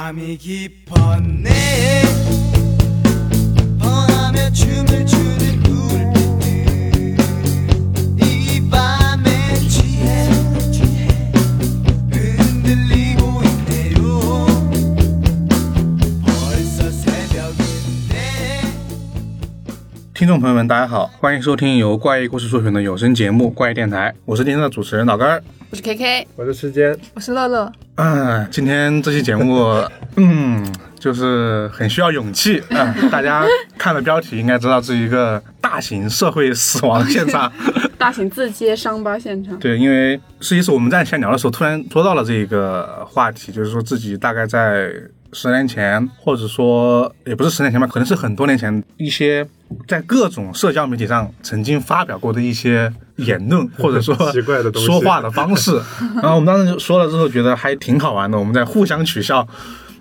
밤이 깊었네 펑하며 춤을 추는 불빛들 이 밤에 취해 흔들리고 있네요 벌써 새벽인데 听众朋友们，大家好，欢迎收听由怪异故事出品的有声节目《怪异电台》，我是今天的主持人老根儿。我是 KK，我是时间，我是乐乐， 啊，今天这期节目，嗯，就是很需要勇气啊、大家看了标题应该知道，这是一个大型社会死亡现场。大型自揭伤疤现场。对，因为实际是我们在闲聊的时候，突然说到了这个话题，就是说自己大概在十年前，或者说也不是十年前吧，可能是很多年前，一些在各种社交媒体上曾经发表过的一些言论，或者说奇怪的东西说话的方式。然后我们当时就说了之后，觉得还挺好玩的，我们在互相取笑。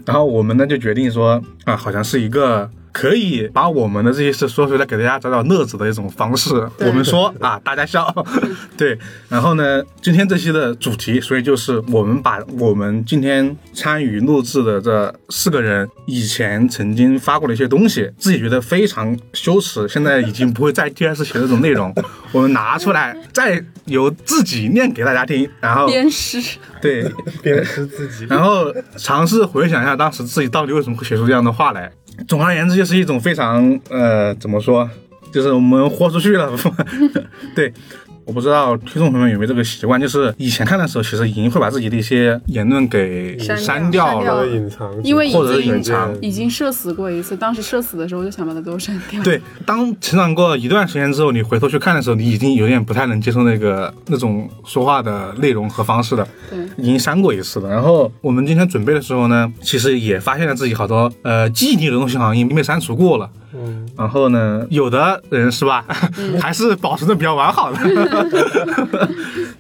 然后我们呢就决定说，啊，好像是一个可以把我们的这些事说出来，给大家找找乐子的一种方式。我们说 啊，大家笑，对。然后呢，今天这期的主题，所以就是我们把我们今天参与录制的这四个人以前曾经发过的一些东西，自己觉得非常羞耻，现在已经不会再第二次写这种内容，我们拿出来，再由自己念给大家听，然后鞭尸，对，鞭尸自己。然后尝试回想一下当时自己到底为什么会写出这样的话来。总而言之，就是一种非常呃，怎么说，就是我们豁出去了。对，我不知道听众朋友们有没有这个习惯，就是以前看的时候，其实已经会把自己的一些言论给删掉了或。者隐藏，因为已或者隐藏已经社死过一次，当时社死的时候我就想把它都删掉。，对，当成长过一段时间之后，你回头去看的时候，你已经有点不太能接受那个那种说话的内容和方式了。对已经删过一次了。然后我们今天准备的时候呢，其实也发现了自己好多呃记忆里的东西好像已经被删除过了。嗯，然后呢，有的人是吧，还是保存的比较完好的。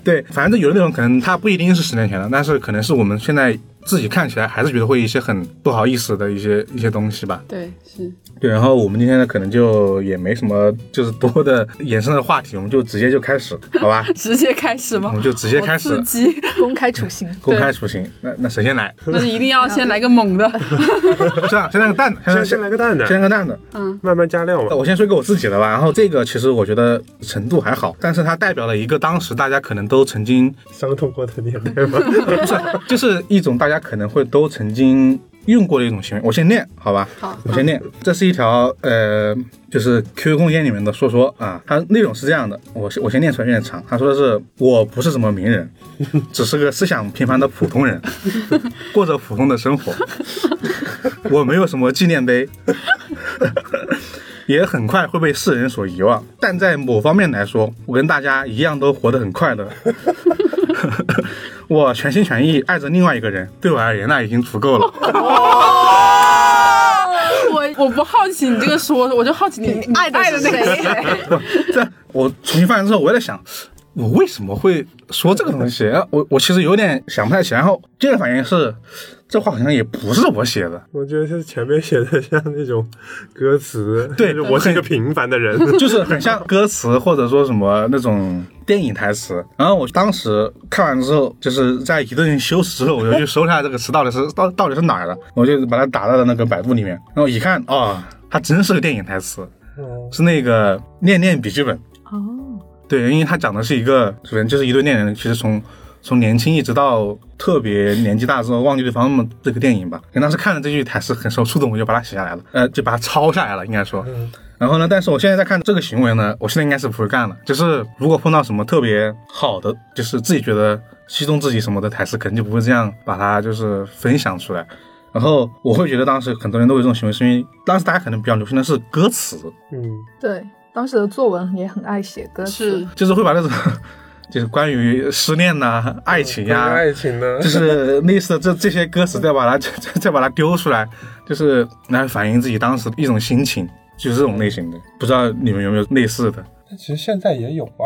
对，反正有的内容可能它不一定是十年前的，但是可能是我们现在自己看起来还是觉得会一些很不好意思的一些一些东西吧。对是，对，然后我们今天呢，可能就也没什么就是多的衍生的话题，我们就直接就开始，好吧？直接开始吗？我们就直接开始好刺激，公开处刑。公开处刑。那那谁先来？那是一定要先来个猛的。这样，先来个蛋的，先先先来个蛋的先来个蛋的。嗯慢慢加料吧。我先说一个我自己的吧，然后这个其实我觉得程度还好，但是它代表了一个当时大家可能都曾经，伤痛过的年代吧。不 是，就是一种大家可能会都曾经用过的一种行为。我先念，好吧？好我先念。这是一条呃，就是 QQ 空间里面的说说啊，它内容是这样的，我先我先念出来有点长。他说的是我不是什么名人，只是个思想平凡的普通人，过着普通的生活。我没有什么纪念碑。也很快会被世人所遗忘。但在某方面来说，我跟大家一样都活得很快乐。我全心全意爱着另外一个人，对我而言那已经足够了。我我不好奇你这个说，我就好奇你你爱的爱个是谁谁。这我重新发言之后，我也在想，我为什么会说这个东西？我我其实有点想不太起来。然后第二反应是，这话好像也不是我写的，我觉得是前面写的像那种歌词，对我是一个平凡的人。就是很像歌词或者说什么那种电影台词。然后我当时看完之后，就是在一顿羞耻之后，我就去搜一下这个词到底是到到底是哪儿的，我就把它打到了那个百度里面。然后一看，哦，它真是个电影台词，是那个《念念笔记本》。哦，对，因为他讲的是一个人，就是一对恋人，其实从从年轻一直到特别年纪大之后忘记对方嘛，这个电影吧。可能当时看了这句台词很受触动，我就把它写下来了，呃，就把它抄下来了，应该说。然后呢，但是我现在在看这个行为呢，我现在应该是不会干了。就是如果碰到什么特别好的，就是自己觉得击中自己什么的台词，肯定就不会这样把它就是分享出来。然后我会觉得当时很多人都有这种行为，是因为当时大家可能比较流行的是歌词，嗯，对，当时的作文也很爱写歌词是，就是会把那种 就是关于失恋呐、爱情呀、爱情的，就是类似的这这些歌词，再把它 再再把它丢出来，就是来反映自己当时一种心情，就是这种类型的。不知道你们有没有类似的？但其实现在也有吧，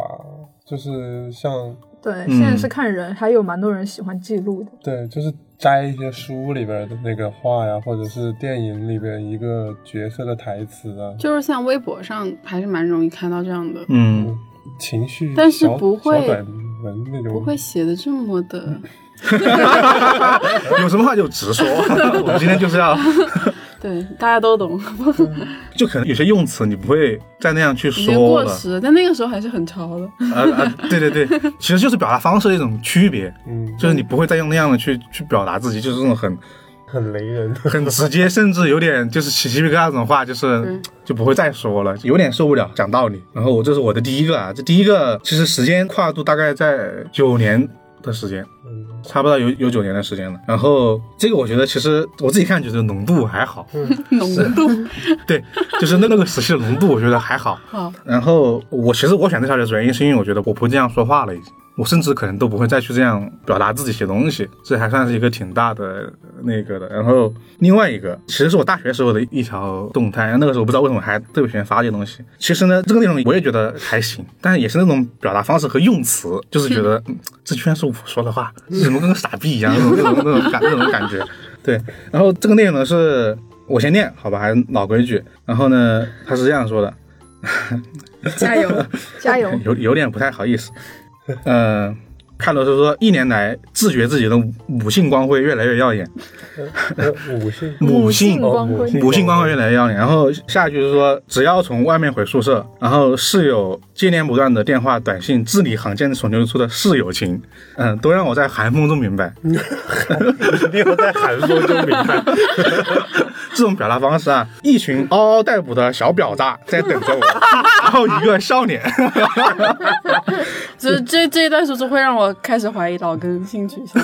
就是像对，嗯现在是看人，还有蛮多人喜欢记录的。对，就是摘一些书里边的那个话呀，或者是电影里边一个角色的台词啊，就是像微博上还是蛮容易看到这样的，嗯，情绪，但是不会小短文那种，不会写的这么的 有什么话就直说。我们今天就是要，对，大家都懂，就可能有些用词你不会再那样去已经说了。过时，但那个时候还是很潮的。啊啊，对对对，其实就是表达方式的一种区别，嗯，就是你不会再用那样的去去表达自己，就是这种很很雷人。很直接，甚至有点就是起鸡皮疙瘩那种话，就是嗯就不会再说了，有点受不了讲道理。然后我这是我的第一个啊，这第一个其实时间跨度大概在九年的时间，嗯。差不多有有九年的时间了。然后这个我觉得其实我自己看觉得浓度还好，浓度。对，就是那那个时期的浓度我觉得还好。好，然后我其实我选这条的原因是因为我觉得我不会这样说话了，已经，我甚至可能都不会再去这样表达自己写东西，这还算是一个挺大的那个的。然后另外一个，其实是我大学时候的一条动态，那个时候我不知道为什么还特别喜欢发这些东西。其实呢，这个内容我也觉得还行，但是也是那种表达方式和用词，就是觉得、嗯、这居然是我说的话，怎么跟个傻逼一样那种那种那种感那种感觉。对，然后这个内容呢是我先念，好吧，还是老规矩。然后呢，他是这样说的。加油！加油！有有点不太好意思。嗯。看到是说一年来自觉自己的母性光辉越来越耀眼，呃五性母性光辉哦母性母性光辉越来越耀眼。然后下一句是说，只要从外面回宿舍，然后室友接连不断的电话、短信，字里行间所流露出的室友情，嗯，都让我在寒风中明白，一定要在寒风中明白。这种表达方式啊，一群嗷嗷待哺的小婊子在等着我，然后一个笑脸。这这这一段说是会让我开始怀疑老根性取向。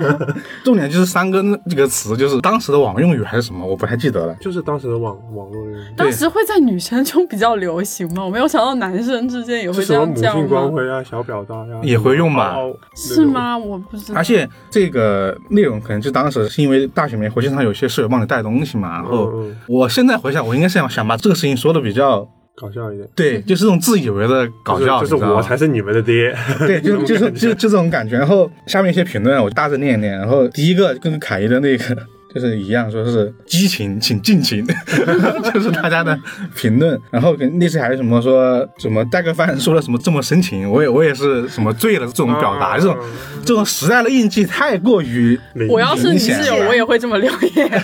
重点就是三个这个词，就是当时的网用语还是什么，我不太记得了。就是当时的网网络用语，当时会在女生中比较流行吗？我没有想到男生之间也会这是什么母性光？辉啊、小表达呀，也会用吧是？吗？我不知道。而且这个内容可能就当时是因为大学里面会经常有些室友帮你带东西嘛，然后我现在回想，我应该是想想把这个事情说的比较搞笑一点，对，就是这种自以为的搞笑，就是我才是你们的爹。对，就 就是就就这种感觉。然后下面一些评论我大致念一念。然后第一个跟凯爷的那个 就是一样，说是激情请尽情，就是大家的评论。然后跟那次还有什么说什么带个饭说了什么这么深情，我也我也是什么醉了这种表达，啊这种这种时代的印记太过于我要是你室友，我也会这么留言。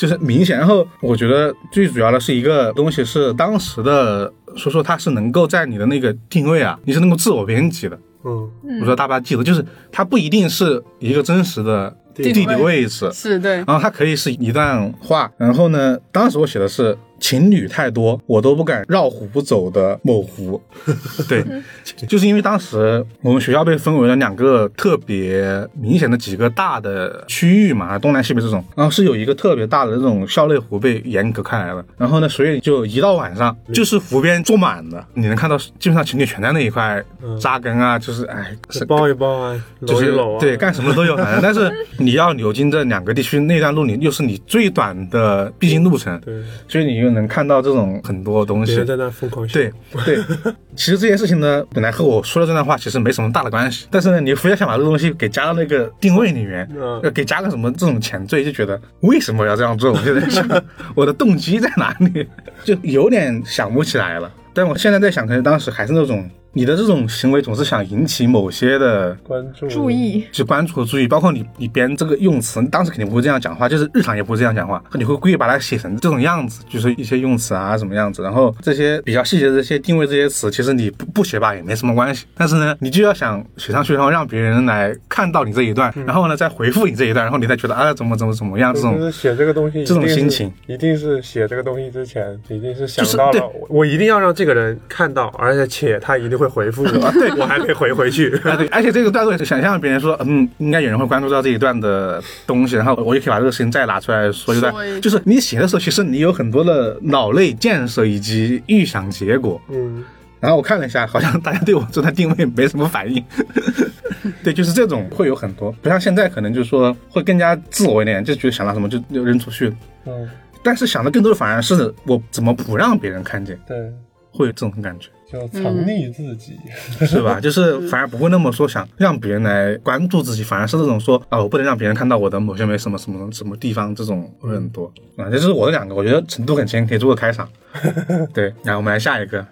就是明显。然后我觉得最主要的是一个东西是当时的说说它是能够在你的那个定位啊，你是能够自我编辑的。嗯，我说大巴记得，就是它不一定是一个真实的地理位置，是对，然后它可以是一段话。然后呢，当时我写的是情侣太多，我都不敢绕湖不走的某湖。对，就是因为当时我们学校被分为了两个特别明显的几个大的区域嘛，东南西北这种，然后是有一个特别大的这种校内湖被严格开来了。然后呢，所以就一到晚上，就是湖边坐满了，你能看到基本上情侣全在 那一块扎根啊，就是哎，是抱一抱啊，就是搂一搂啊，对，干什么都有，反正但是你要流经这两个地区那段路，你又是你最短的必经路程，对，所以你又能看到这种很多东西。在那疯狂笑对对，其实这件事情呢，本来和我说的这段话其实没什么大的关系，但是呢，你非要想把这个东西给加到那个定位里面，嗯要给加个什么这种前缀，就觉得为什么要这样做？我就在想，我的动机在哪里？就有点想不起来了。但我现在在想，可能当时还是那种你的这种行为总是想引起某些的关注。注意，就关注和注意，包括你你编这个用词，你当时肯定不会这样讲话，就是日常也不会这样讲话，你会故意把它写成这种样子，就是一些用词啊什么样子，然后这些比较细节的这些定位这些词，其实你不不写吧也没什么关系，但是呢，你就要想写上去，然后让别人来看到你这一段，然后呢再回复你这一段，然后你再觉得啊怎么怎么怎么样这种就是写这个东西，这种心情，一定是写这个东西之前，一定是想就是对到了，我一定要让这个人看到，而且且他一定会回复我，对我还没回回去。啊，对，而且这个段落也是想象别人说，嗯，应该有人会关注到这一段的东西，然后我就可以把这个事情再拿出来说一段，就是你写的时候，其实你有很多的脑内建设以及预想结果。嗯，然后我看了一下，好像大家对我这段定位没什么反应。对，就是这种会有很多，不像现在可能就是说会更加自我一点，就觉得想到什么就就扔出去。嗯，但是想的更多的反而是我怎么不让别人看见，对，会有这种感觉。就藏匿自己。是吧？就是反而不会那么说想让别人来关注自己，反而是这种说啊，我不能让别人看到我的某些没什么什么什么地方，这种会很多啊。这就是我的两个，我觉得程度很强，可以做个开场。对，然后我们来下一个，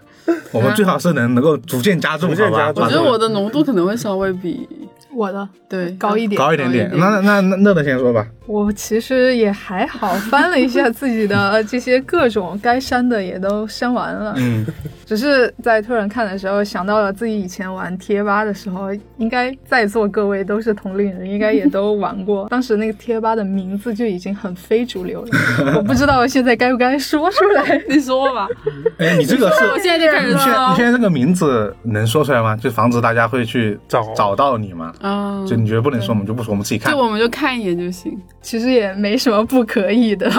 我们最好是能能够逐渐加重，好吧？逐渐加重我觉得我的浓度可能会稍微比我的对，高一点。高一点点。那那那乐乐先说吧。我其实也还好，翻了一下自己的 这些各种该删的也都删完了，嗯，只是在突然看的时候想到了自己以前玩贴吧的时候，应该在座各位都是同龄人，应该也都玩过。当时那个贴吧的名字就已经很非主流了，我不知道现在该不该说出来。你说吧，哎，你这个是我现在就开始你现在你现在这个名字能说出来吗？就防止大家会去找找到你吗。啊，就你觉得不能说，我们就不说，我们自己看就。我们就看一眼就行。其实也没什么不可以的，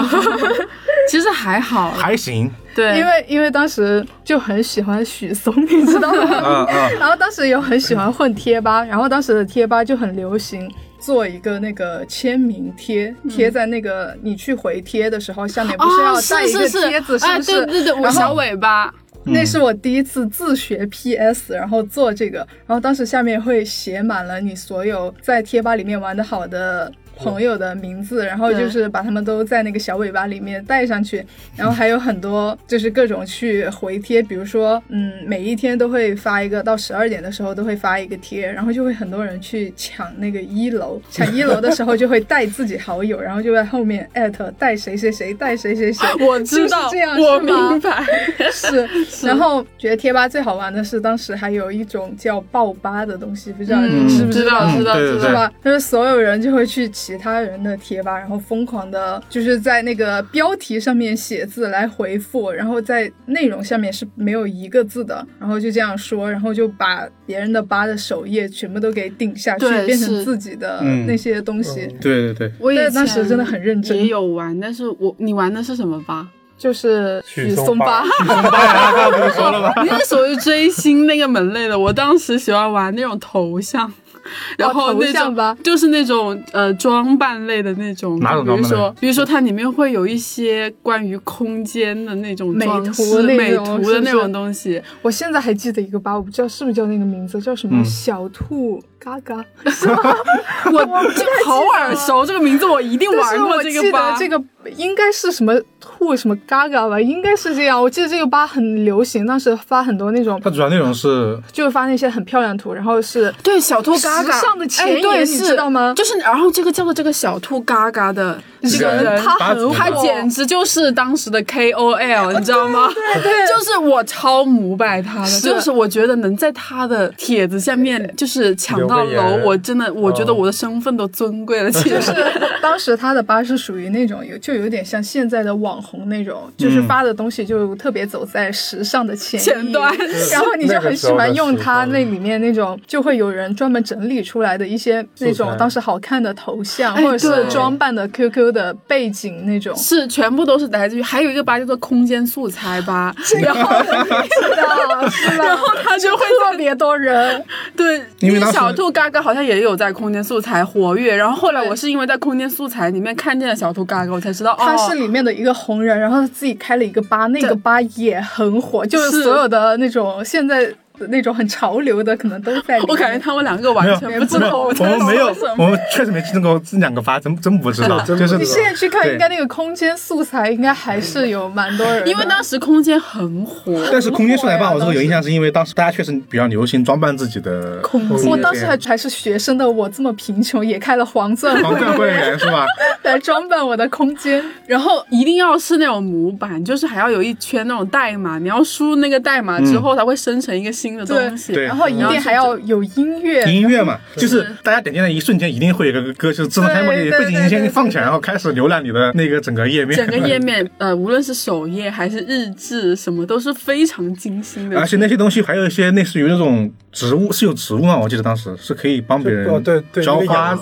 其实还好，还行对，因为因为当时就很喜欢许嵩，你知道吗？啊啊，然后当时又很喜欢混贴吧，然后当时的贴吧就很流行做一个那个签名贴，贴在那个你去回贴的时候，下面不是要哦，带一个是是贴子，是，啊，不是？对对对，我然尾巴，那是我第一次自学 PS，然后做这个，然后当时下面会写满了你所有在贴吧里面玩的好的。朋友的名字，然后就是把他们都在那个小尾巴里面带上去，然后还有很多就是各种去回贴，比如说，嗯，每一天都会发一个，到十二点的时候都会发一个贴，然后就会很多人去抢那个一楼，抢一楼的时候就会带自己好友，然后就在后面艾特带谁谁谁带谁谁谁，我知道就是这样，我是白，是，然后觉得贴吧最好玩的是，当时还有一种叫爆吧的东西，不知道嗯你知不道？知道知道知道，是吧？就是所有人就会去其他人的贴吧，然后疯狂的，就是在那个标题上面写字来回复，然后在内容下面是没有一个字的，然后就这样说，然后就把别人的吧的首页全部都给顶下去，变成自己的嗯那些东西。对对对，我以前但当时真的很认真也有玩，但是我你玩的是什么吧？就是许许嵩嵩吧 不是说了吗？你是属于追星那个门类的，我当时喜欢玩那种头像。然后那种就是那种呃装扮类的那种，哪种比如装扮类？说，比如说它里面会有一些关于空间的那种美图装饰、那美图的那种东西。我现在还记得一个吧，我不知道是不是叫那个名字，叫什么嗯。小兔嘎嘎。我就好耳熟，这个名字我一定玩过这个吧得。这个应该是什么兔什么嘎嘎吧，应该是这样。我记得这个吧很流行，当时发很多那种，它主要内容是就是发那些很漂亮图，然后是 对，小兔嘎嘎时尚的前哎对沿你是知道吗就是，然后这个叫做这个小兔嘎嘎的这个人人，他很他简直就是当时的 KOL，你知道吗？对对，就是我超膜拜他的，就是我觉得能在他的帖子下面就是抢到楼，我真的我觉得哦。我的身份都尊贵了起来。就 是当时他的吧是属于那种有就有点像现在的网红那种，就是嗯。发的东西就特别走在时尚的前前端。然后你就很喜欢用他那里面那种，就会有人专门整理出来的一些那种当时好看的头像，哎或者是装扮的 QQ 的背景那种。是，全部都是来自于，还有一个吧叫做空间素材吧，然后是的，是的，然后他就会 特别多人，对，因为小兔嘎嘎好像也有在空间素材活跃，然后后来我是因为在空间素材里面看见了小兔嘎嘎，我才知道他是哦，里面的一个红人，然后他自己开了一个吧，那个吧也很火，就是是。所有的那种现在的那种很潮流的，可能都 在。我感觉他们两个完全不知，道我在们没有，我。们确实没听过这两个吧，真真不知道，就是你现在去看，应该那个空间素材应该还是有蛮多人，因为当时空间很火，但是空间素材吧，我这个有印象，是因为当时大家确实比较流行装扮自己的空间我当时还还是学生的我这么贫穷，也开了黄钻黄钻会员是吧？来装扮我的空间。然后一定要是那种模板，就是还要有一圈那种代码，你要输入那个代码之后，它会生成一个新的东西。对然后一定还要有音乐，音乐嘛，就是大家点进来一瞬间，一定会有一个歌，就是自动开幕，你背景音先对对放起来，然后开始浏览你的那个整个页面，整个 页面，呃，无论是首页还是日志，什么都是非常精心的。而且那些东西还有一些类似于那种植物，是有植物吗？我记得当时是可以帮别人哦对对浇花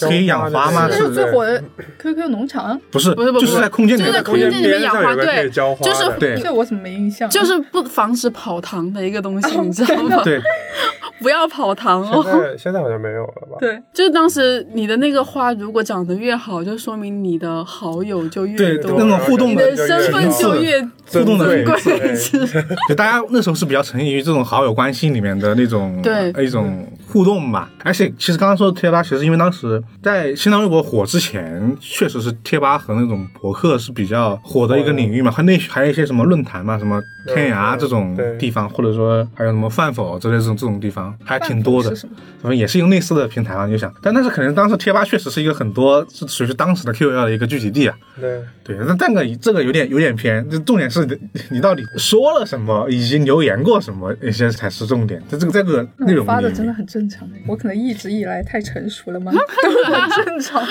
可以养花吗？那是最火的 QQ 农场，不是不是不是就是在空间里面就在空间里面养花，对，就是对这我怎么没印象？就是不防止跑堂的一个东西，你知道吗？对，不要跑堂现哦。在现在好像没有了吧？对，就是当时你的那个花如果长得越好，就说明你的好友就越对多，那种互动你的的身份就越互动的珍贵频贵次，是就大家那时候是比较沉溺于这种好友关系里面的那种对一种互动吧。而且其实刚刚说的贴吧，其实因为当时在新浪微博火之前，确实是贴吧和那种博客是比较火的一个领域嘛，还那还有一些什么论坛嘛，什么天涯这种地方，或者说还有什么饭否之类这种这种地方，还挺多的是。什么？反正也是一个类似的平台啊，你就想，但但是可能当时贴吧确实是一个很多是属于当时的 QL 的一个聚集地啊。对，对，那但个这个有点有点偏，这重点是你 你到底说了什么，以及留言过什么，一些才是重点。这这个这个内容发的真的，很正常，我可能一直以来太成熟了吗？都 很正常。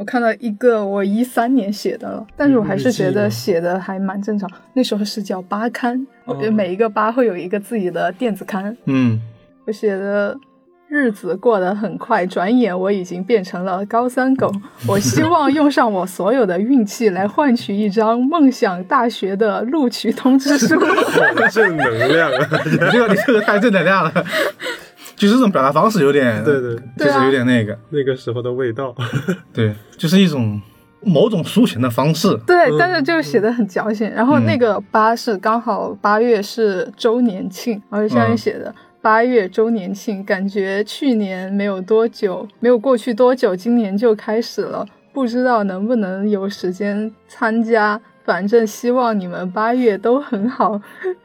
我看到一个我一三年写的了，但是我还是觉得写的还蛮正常。那时候是叫八刊，我觉得每一个八会有一个自己的电子刊。嗯，我写的日子过得很快，转眼我已经变成了高三狗。我希望用上我所有的运气来换取一张梦想大学的录取通知书。正能量 这个你这个太正能量了，就是这种表达方式有点，对对就是有点那个，那个时候的味道，对，就是一种某种抒情的方式。对，但是就写的很矫情。然后那个八是刚好八月是周年庆，然后下面写的。八月周年庆，感觉去年没有多久，没有过去多久，今年就开始了，不知道能不能有时间参加。反正希望你们八月都很好，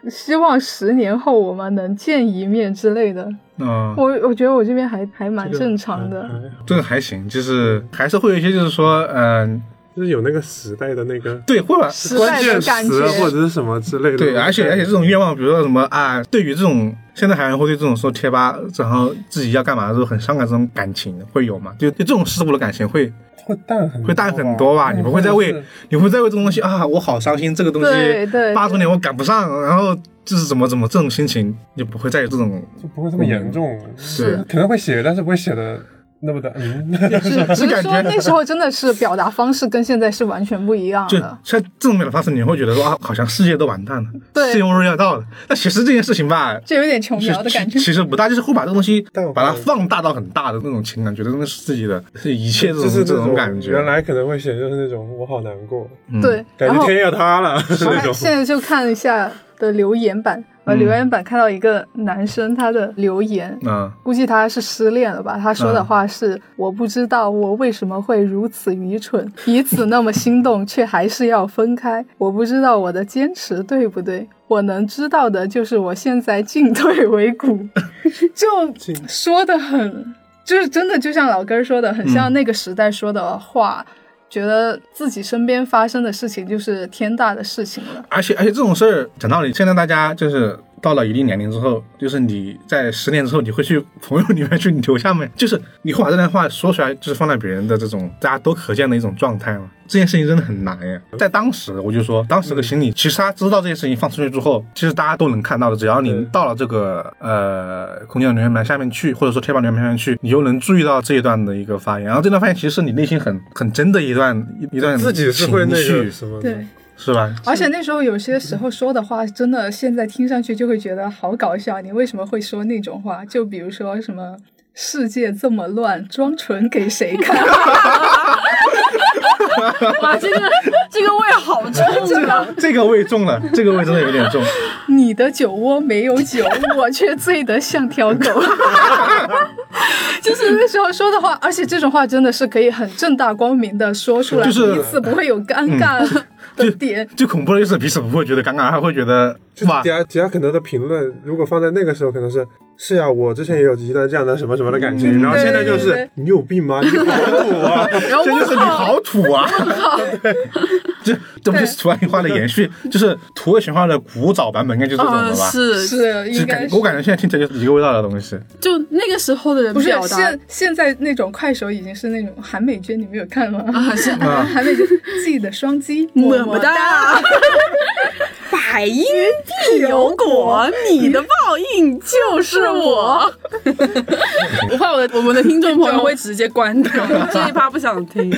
希望十年后我们能见一面之类的。嗯，我我觉得我这边还还蛮正常的。这个还行，就是还是会有一些，就是说，嗯、就是有那个时代的那个 对，会把时代关键的感词啊觉，或者是什么之类的。对，而且而且这种愿望，比如说什么啊，对于这种现在还人会对这种说贴吧，然后自己要干嘛的时候很伤感这种感情会有吗？就对这种事物的感情会会淡很会淡很多吧？嗯你不会再为你不会再为这种东西啊，我好伤心，这个东西八周年我赶不上，然后就是怎么怎么这种心情，你不会再有这种就不会这么严重。是可能会写，但是不会写的那么的嗯。只是感觉说那时候真的是表达方式跟现在是完全不一样就的。像这种表达方式，你会觉得说啊，好像世界都完蛋了，对世界末日要到了。但其实这件事情吧，就有点琼其瑶的感觉其。实不大，就是会把这个东西把它放大到很大的那种情感，觉得那是自己的，是一切这种这就是这种感觉。原来可能会写就是那种我好难过，嗯对，感觉天要塌了 那种。现在就看一下的留言板，呃，嗯留言板看到一个男生他的留言，嗯，估计他是失恋了吧？他说的话是：“我不知道我为什么会如此愚蠢，彼此那么心动，却还是要分开。我不知道我的坚持对不对。我能知道的就是我现在进退维谷。”就说的很，就是真的就像老根儿说的，很像那个时代说的话。觉得自己身边发生的事情就是天大的事情了。而且而且这种事儿讲道理，现在大家就是到了一定年龄之后，就是你在十年之后，你会去朋友里面去留下面，就是你会把这段话说出来，就是放在别人的这种大家都可见的一种状态嘛。这件事情真的很难呀，在当时我就说，当时的心理，其实他知道这件事情放出去之后，其实大家都能看到的，只要你到了这个呃空间留言板下面去，或者说贴吧留言板下面去，你就能注意到这一段的一个发言，然后这段发言其实是你内心很很真的一段一一段自己是会那情绪个什么的，对，是吧？而且那时候有些时候说的话，真的现在听上去就会觉得好搞笑。你为什么会说那种话？就比如说什么“世界这么乱，装纯给谁看 哇，这个这个味好重啊！这个味重了，这个味真的有点重。”，你的酒窝没有酒，我却醉得像条狗。就是那时候说的话，而且这种话真的是可以很正大光明的说出来，就是彼此不会有尴尬的点。最恐怖的就是彼此不会觉得尴尬，他会觉得哇底，下底下很多的评论，如果放在那个时候，可能是是呀，我之前也有一段这样的什么什么的感情，嗯然后现在就对对对是你有病吗？你好土啊！然后这就是你好土啊！这这不就是图案化的延续？就是土味情话的古早版本，应该就是这种嗯，的吧？是，是就应该是我感觉现在听起来就是一个味道的东西。就那个时候的人不是表达现现在那种快手已经是那种韩美娟，你没有看吗？啊，是啊韩美娟自己的双击么么么哒，百因必有果，你的报应就是我。我怕我的我们的听众朋友会直接关掉，这一趴不想听。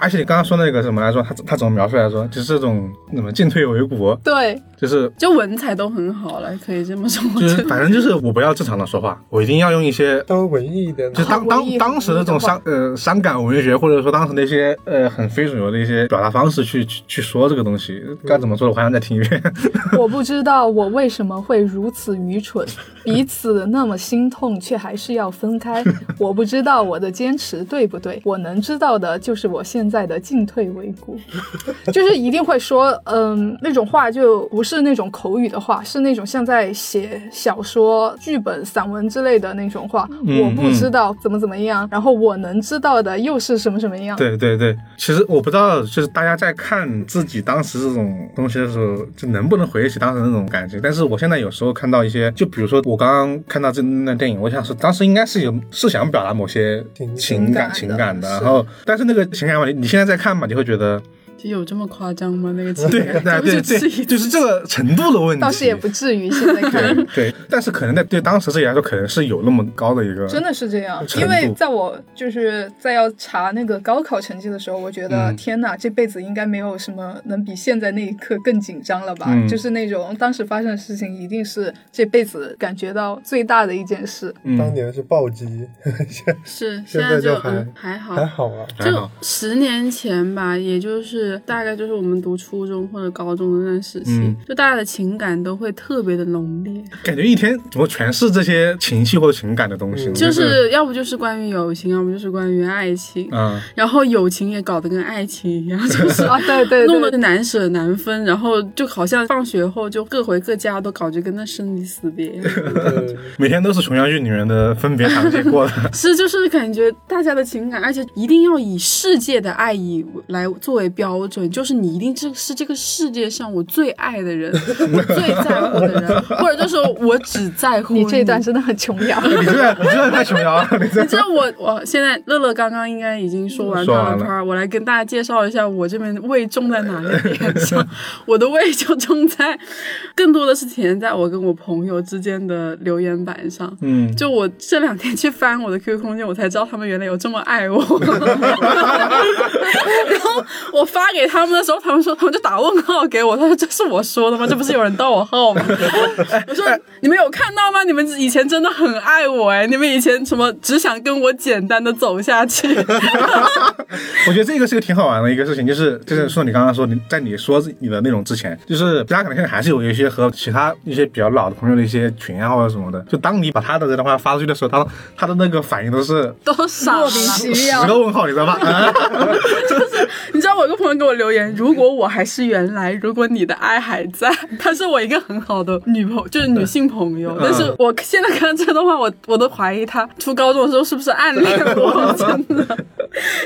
而且你刚刚说那个什么来说，他他怎么描述来说，就是这种怎么进退维谷，对，就是就文采都很好了，可以这么说。就是反正就是我不要正常的说话，我一定要用一些。稍微文艺一点的就当当当时那种伤呃伤感文学，或者说当时那些呃很非主流的一些表达方式去去去说这个东西，该怎么说的，我还想再听一遍。我不知道我为什么会如此愚蠢，彼此那么心痛，却还是要分开。我不知道我的坚持对不对，我能知道的就是我现在的进退维谷，就是一定会说，嗯，那种话就不是那种口语的话，是那种像在写小说、剧本、散文之类的那种话。嗯我不知道怎么怎么样，然后我能知道的又是什么什么样。对对对，其实我不知道，就是大家在看自己当时这种东西的时候，就能不能回忆起当时那种感情。但是我现在有时候看到一些，就比如说我刚刚看到这那电影，我想是当时应该是有是想表达某些情情感情情感的，然后但是那个情感嘛，你你现在再看嘛，你会觉得就有这么夸张吗？那个 情对对对就是这个程度的问题。倒是也不至于现在看。对对，但是可能在对当时自己来说，可能是有那么高的一个真的是这样，因为在我就是在要查那个高考成绩的时候，我觉得、嗯天呐，这辈子应该没有什么能比现在那一刻更紧张了吧？嗯就是那种当时发生的事情，一定是这辈子感觉到最大的一件事。嗯，当年是暴击，是现在就在就还嗯还好还好啊。就十年前吧，也就是大概就是我们读初中或者高中的那段时期，嗯就大家的情感都会特别的浓烈，感觉一天怎么全是这些情绪或者情感的东西呢？就是要不就是关于友情，要不就是关于爱情，嗯，然后友情也搞得跟爱情一样，就 是啊，对对弄得对，难舍难分，然后就好像放学后就各回各家，都感觉跟那生离死别一样。每天都是琼瑶剧里面的分别场景过的。是，就是感觉大家的情感，而且一定要以世界的爱意来作为标准，就是你一定这是这个世界上我最爱的人，我最在乎的人，或者就是我只在乎你这一段真的很琼瑶。你真的，你真的太琼瑶了，你知道我我现在乐乐刚刚应该已经说完说完了他的 part，我来跟大家介绍一下我这边胃重在哪个点上。我的胃就重在，更多的是体现在我跟我朋友之间的留言板上。嗯，就我这两天去翻我的 QQ 空间，我才知道他们原来有这么爱我。然后我发给他们的时候，他们说他们就打问号给我，他说这是我说的吗？这不是有人盗我号吗？我说你们有看到吗？你们以前真的很爱我哎，你们以前什么只想跟我简单的走下去。我觉得这个是个挺好玩的一个事情，就是就是说你刚刚说你在你说你的内容之前，就是大家可能现在还是有一些和其他一些比较老的朋友的一些群啊或者什么的，就当你把他的这段话发出去的时候，他他的那个反应都是都傻了莫，名其十妙个问号，你知道吧？啊你知道我有个朋友给我留言，如果我还是原来，如果你的爱还在，她是我一个很好的女朋友，就是女性朋友。但是我现在看这段话，我我都怀疑她初高中的时候是不是暗恋我，真的。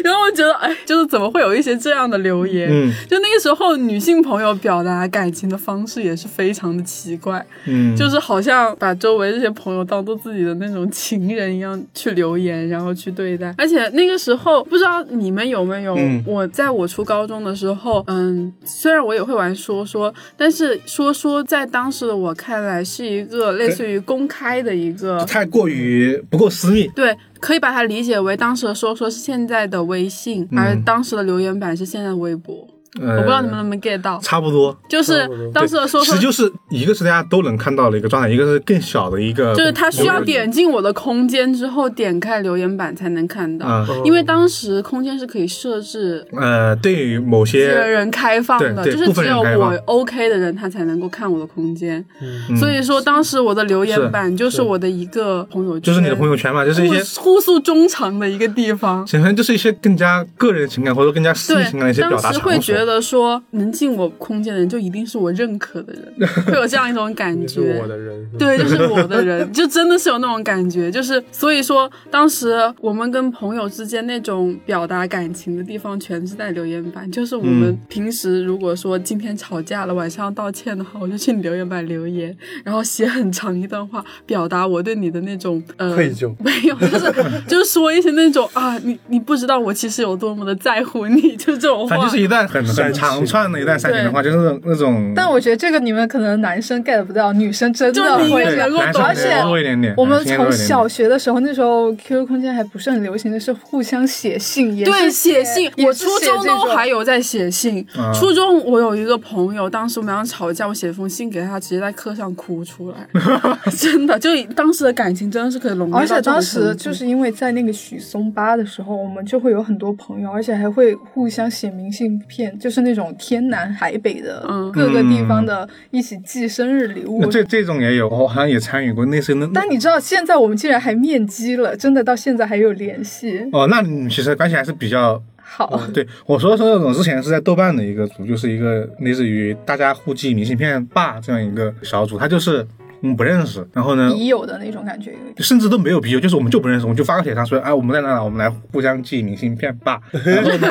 然后我觉得，哎，就是怎么会有一些这样的留言？嗯就那个时候，女性朋友表达感情的方式也是非常的奇怪，嗯，就是好像把周围这些朋友当做自己的那种情人一样去留言，然后去对待。而且那个时候，不知道你们有没有，嗯我在我初高中的时候，嗯，虽然我也会玩说说，但是说说在当时的我看来是一个类似于公开的一个。太过于不够私密。对，可以把它理解为当时的说说是现在的微信，嗯而当时的留言板是现在的微博。呃，我不知道你们能不能 get 到，差不多。就是当时的说说其实就是一个是大家都能看到的一个状态，一个是更小的一个，就是他需要点进我的空间之后，点开留言板才能看到。啊因为当时空间是可以设置呃，对于某个些人开放的，就是只有我 OK 的人他才能够看我的空间。嗯所以说，当时我的留言板就是我的一个朋友圈，就是你的朋友圈嘛，就是一些互互诉衷肠的一个地方。显然就是一些更加个人情感或者更加私密情感的一，些表当达场所。得说，能进我空间的人就一定是我认可的人，会有这样一种感觉。是我的人，对，就是我的人，就真的是有那种感觉，就是所以说，当时我们跟朋友之间那种表达感情的地方，全是在留言板。就是我们嗯平时如果说今天吵架了，晚上要道歉的话，我就去你留言板留言，然后写很长一段话，表达我对你的那种呃愧疚没有，就是就是说一些那种啊，你你不知道我其实有多么的在乎你，就这种话。反正就是一段很 很长串的一段煽情的话，就是那种那种。但我觉得这个你们可能男生 get 不到，女生真的会能够懂男生而且多一点点，我们从小学的时候，那时候 QQ 空间还不是很流行的是互相写信，也对，是写信，我初中都还有在写信。啊初中我有一个朋友，当时我们俩吵架，我写了封信给他，直接在课上哭出来，真的，就当时的感情真的是可以浓烈到而且当时就是因为在那个许嵩吧的时候，我们就会有很多朋友，而且还会互相写明信片，就是那种天南海北的嗯各个地方的一起寄生日礼物。那这这种也有，我好像也参与过，那是那但你知道，现在我们竟然还面基了，真的到现在还有联系。哦，那你其实关系还是比较好，对我说的是那种之前是在豆瓣的一个组，就是一个类似于大家互寄明信片吧这样一个小组，它就是嗯不认识，然后呢已有的那种感觉。甚至都没有笔友，就是我们就不认识，我们就发个帖上说，哎，我们在哪哪，我们来互相寄明信片吧。然后呢，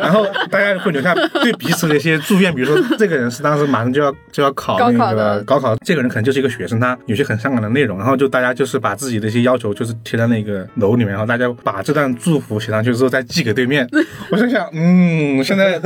然后大家会留下对彼此的一些祝愿，比如说这个人是当时马上就要就要考那个高考的高考，这个人可能就是一个学生，他有些很伤感的内容，然后就大家就是把自己的一些要求就是贴在那个楼里面，然后大家把这段祝福写上去之后再寄给对面。我就想，嗯，现在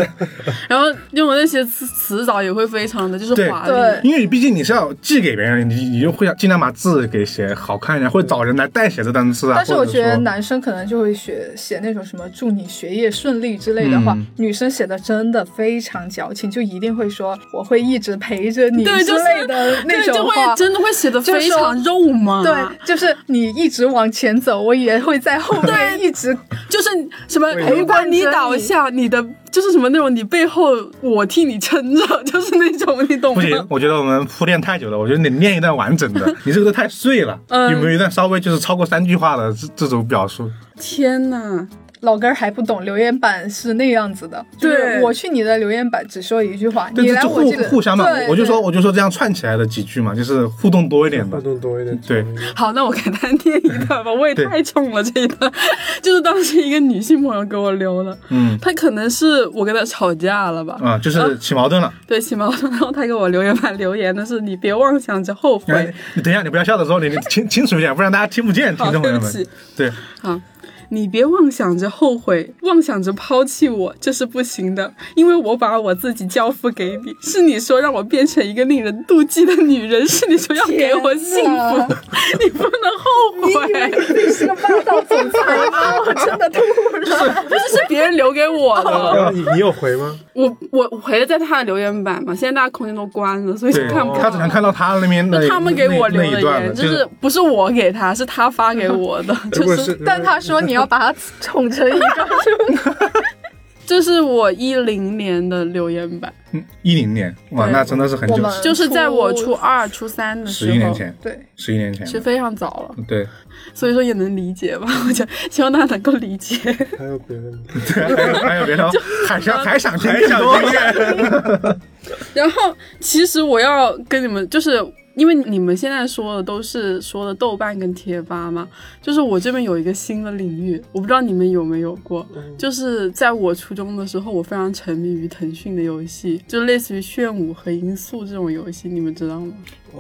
然后用的那些词词藻也会非常的就是对华丽。对因为毕竟你是要寄给别人，你你就会想尽量把字给写好看一点，或者找人来代写这单字啊。但是我觉得男生可能就会写写那种什么祝你学业顺利之类的话，嗯女生写的真的非常矫情，就一定会说我会一直陪着你对，之就是类的那对，就会种话。真的会写的非常肉麻。对，就是你一直往前走，我也会在后面一直。就是什么，陪如果你伴你倒下，你的就是什么那种，你背后我替你撑着，就是那种，你懂吗不行？，我觉得我们铺垫太久了，我觉得你念一段完整的，你这个都太碎了。嗯有没有一段稍微就是超过三句话的这这种表述？天哪！老根儿还不懂留言板是那样子的，就是对我去你的留言板只说一句话，对，你来我这个互相嘛，我就说我就说这样串起来的几句嘛，就是互动多一点吧互。动多一点。对好，那我给他念一段吧，我也太冲了这一段，就是当时一个女性朋友给我留的，嗯她可能是我跟她吵架了吧，啊，就是起矛盾了。对，起矛盾，然后她给我留言板留言的是你别妄想着后悔哎，你等一下，你不要笑的时候，你你清清楚一点，不然大家听不见，听好，众朋友们。对不起，对，啊，你别妄想着后悔，妄想着抛弃我，这是不行的，因为我把我自己交付给你，是你说让我变成一个令人妒忌的女人，是你说要给我幸福，你不能后 悔。你是个霸道总裁吗？我真的吐了。不是，是别人留给我的。你你有回吗？我我回了在他的留言板嘛，现在大家空间都关了，所以就看不，到他只。能看到他那边的他们给我留的那那一段言，就是不是我给他，是他发给我的，就是但他说你要把他宠成一个 这是我一零年的留言板，嗯一零年，哇，那真的是很久，就是在我初二、初三的时候，十一年前，对，十一年前，是非常早了，对，所以说也能理解吧。我觉得希望大家能够理解。还有别的？对，还有还有别的，还想还想听更多，然后其实我要跟你们，就是因为你们现在说的都是说的豆瓣跟贴吧嘛，就是我这边有一个新的领域，我不知道你们有没有过，就是在我初中的时候，我非常沉迷于腾讯的游戏，就类似于炫舞和音速这种游戏，你们知道吗？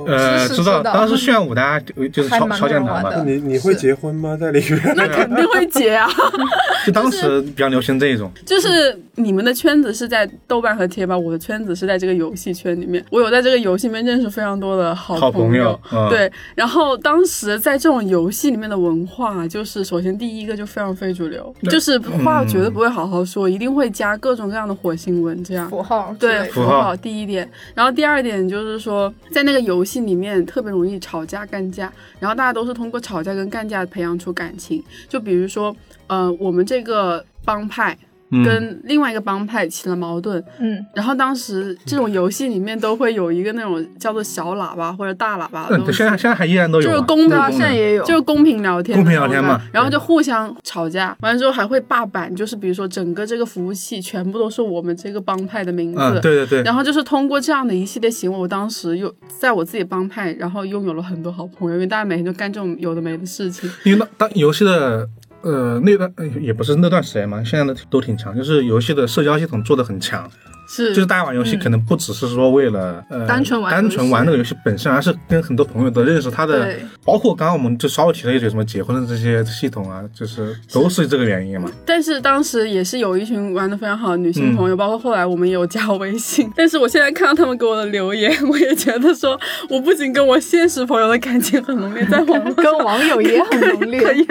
呃，知道，当时炫舞大家就是还蛮超超键盘嘛你你会结婚吗？在里面？那肯定会结啊！就当时比较流行这一种，就是你们的圈子是在豆瓣和贴吧，我的圈子是在这个游戏圈里面。我有在这个游戏里面认识非常多的好好朋友嗯对。然后当时在这种游戏里面的文化，就是首先第一个就非常非主流，就是话绝对不会好好说，一定会加各种各样的火星文这样。符号对的符号符号第一点，然后第二点就是说，在那个游游戏里面特别容易吵架干架，然后大家都是通过吵架跟干架培养出感情。就比如说，呃，我们这个帮派，跟另外一个帮派起了矛盾，嗯，然后当时这种游戏里面都会有一个那种叫做小喇叭或者大喇叭的嗯，东西，现在现在还依然都有嘛，就是公对啊，这个功能现在也有，就是公平聊天公屏那种的，聊天嘛然后就互相吵架，完了之后还会霸版，就是比如说整个这个服务器全部都是我们这个帮派的名字，嗯，对对对，然后就是通过这样的一系列行为，我当时又在我自己帮派，然后拥有了很多好朋友，因为大家每天就干这种有的没的事情。因为当当游戏的呃那段也不是那段时间嘛，现在的都挺强，就是游戏的社交系统做的很强，是就是大家玩游戏可能不只是说为了、呃单纯玩单纯玩那个游戏本身，而是跟很多朋友的认识，他的包括刚刚我们就稍微提了一嘴什么结婚的这些系统啊，就是都是这个原因嘛。但是当时也是有一群玩的非常好的女性朋友，嗯包括后来我们也有加微信。但是我现在看到他们给我的留言，我也觉得说，我不仅跟我现实朋友的感情很浓烈，在网络跟网友也很浓烈 可烈。以，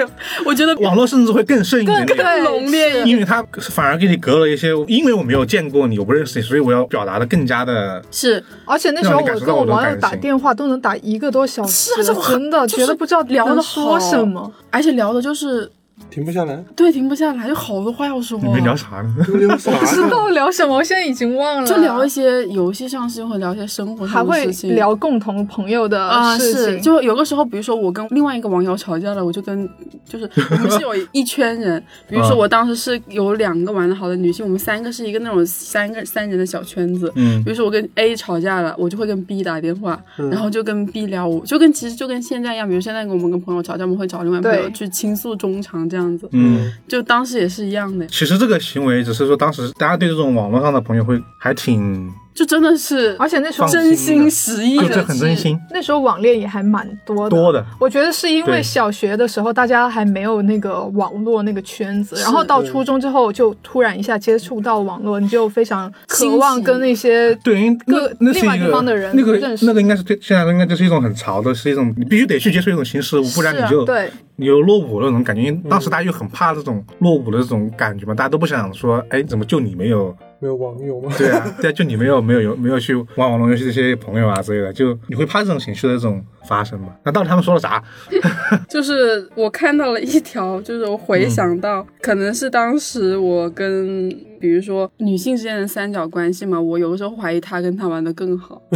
我觉得网络甚至会更甚一点点。对浓烈因为它反而给你隔了一些，因为我没有见过你，我不认所以我要表达的更加的是。而且那时候我跟我网友打电话都能打一个多小时是啊，就，真的就是觉得不知道聊的能说什么。，而且聊的就是停不下来，对停不下来，有好多话要说。你们聊啥呢？聊啥不知？道聊什么，我现在已经忘了。就聊一些游戏上是会聊一些生活上的事情，聊共同朋友的啊，事是，情，就有个时候，比如说我跟另外一个网友吵架了，我就跟 就是我们是有一圈人，比如说啊。我当时是有两个玩的好的女性，我们三个是一个那种三个三人的小圈子。嗯。比如说我跟 A 吵架了，我就会跟 B 打电话，然后就跟 B 聊，我就跟其实就跟现在一样，比如现在我们跟朋友吵架，我们会找另外一个朋友去倾诉衷肠这样子，嗯，就当时也是一样的，其实这个行为只是说当时大家对这种网络上的朋友会还挺，就真的是而且那时候真心实意的，就很真心那时候网恋也还蛮多的。多的。我觉得是因为小学的时候大家还没有那个网络那个圈子，然后到初中之后就突然一下接触到网络，你就非常渴望跟那些对，各另外方的人那个认识那个应该是对现在应该就是一种很潮的，是一种你必须得去接触一种新事物，不然你就对你有落伍的那种感觉。因为当时大家又很怕这种落伍的这种感觉嘛，大家都不想说，哎，怎么就你没有？没有网友吗？对啊，对啊，就你没有没有有没有去玩网络游戏这些朋友啊之类的，就你会怕这种情绪的这种发生吗？那到底他们说了啥？就是我看到了一条，就是我回想到，嗯可能是当时我跟，比如说女性之间的三角关系嘛，我有的时候怀疑他跟他玩的更好。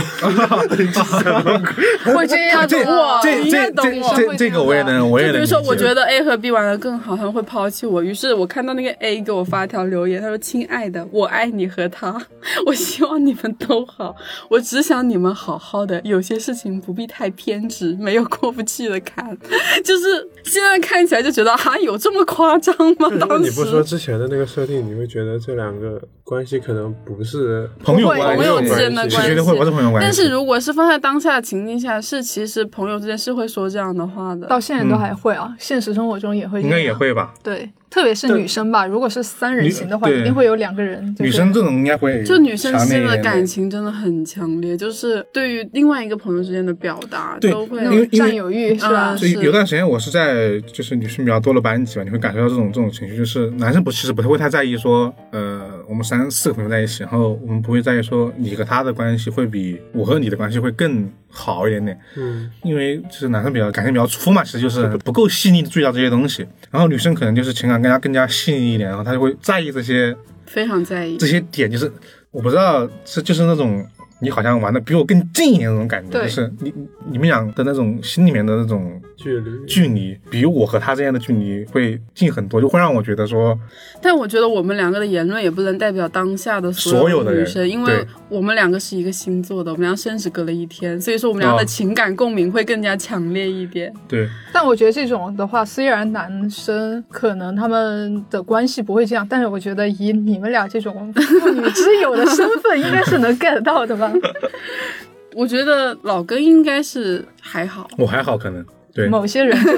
会这样这的我这你应该这懂我这这这个我也能我也能比如说，我觉得 A 和 B 玩的更好，他们会抛弃我。于是我看到那个 A 给我发条留言，他说：“亲爱的，我爱你和他，我希望你们都好，我只想你们好好的。有些事情不必太偏执，没有过不去的坎。”就是现在看起来就觉得啊，有这么夸张吗？当你不说时之前的那个设定，你会觉得这这两个关系可能不是朋友关系，朋友之间的关系会不是朋友关系。但是如果是放在当下的情境下，是其实朋友之间是会说这样的话的。到现在都还会啊，现实生活中也会，应该也会吧？对，特别是女生吧，如果是三人行的话，一定会有两个人。就是女生这种应该会就女生之间的感情真的很强烈，就是对于另外一个朋友之间的表达都会占有欲是吧啊？所以有段时间我是在就是女生比较多的班级吧，你会感受到这种这种情绪，就是男生不其实不太会太在意说，呃，我们三四个朋友在一起，然后我们不会在意说你和他的关系会比我和你的关系会更好一点点，嗯，因为就是男生比较感情比较粗嘛，其实就是不够细腻的注意到这些东西，然后女生可能就是情感更加更加细腻一点，然后她就会在意这些非常在意这。些点，就是我不知道是就是那种你好像玩的比我更近一点那种感觉，就是你你们俩的那种心里面的那种距离距离，比我和他之间的距离会近很多，就会让我觉得说，但我觉得我们两个的言论也不能代表当下的所有的女生，因为我们两个是一个星座的，我们俩生只隔了一天，所以说我们俩的哦情感共鸣会更加强烈一点。对，但我觉得这种的话，虽然男生可能他们的关系不会这样，但是我觉得以你们俩这种妇 女之友的身份，应该是能 get 到的吧？我觉得老根应该是还好。我还好可能，对，某些人就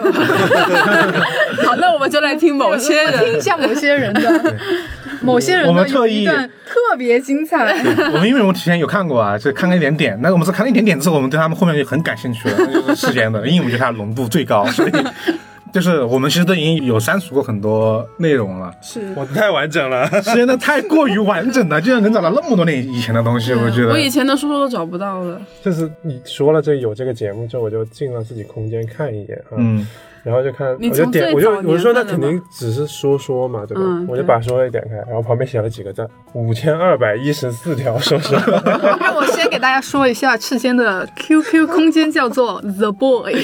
好，那我们就来听某些人听一。下某些人的，某些人我们的有特意一段特别精彩。我们因为我们提前有看过啊，就看了一点点，那我们是看了一点点之后，我们对他们后面就很感兴趣了，那就是事先的，因为我们觉得他浓度最高，所以就是我们其实都已经有删除过很多内容了，是，我，太完整了。时间的太过于完整了，居然能找到那么多年以前的东西，我觉得我以前的书都找不到了。就是你说了这有这个节目之后，我就进了自己空间看一眼啊，嗯，然后就看，我就点，我就我就说那肯定只是说说嘛，对吧？嗯对我就把说说点开，然后旁边写了几个字，五千二百一十四条说说。让我先给大家说一下，赤间的 QQ 空间叫做 The Boy。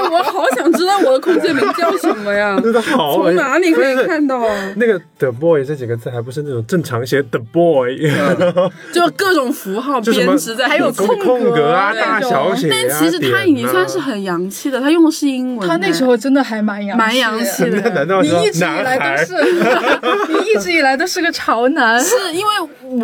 我好想知道我的空间名叫什么呀？真的好从哪里可以看到啊？那个 The Boy 这几个字还不是那种正常写 The Boy，就各种符号编织在，还有空空格啊、对大小写啊但其实他已经算是很洋气的，他用的是英文。他那时候真的还蛮洋蛮洋气的。你一直以来都是，你一直以来都是个潮男。是因为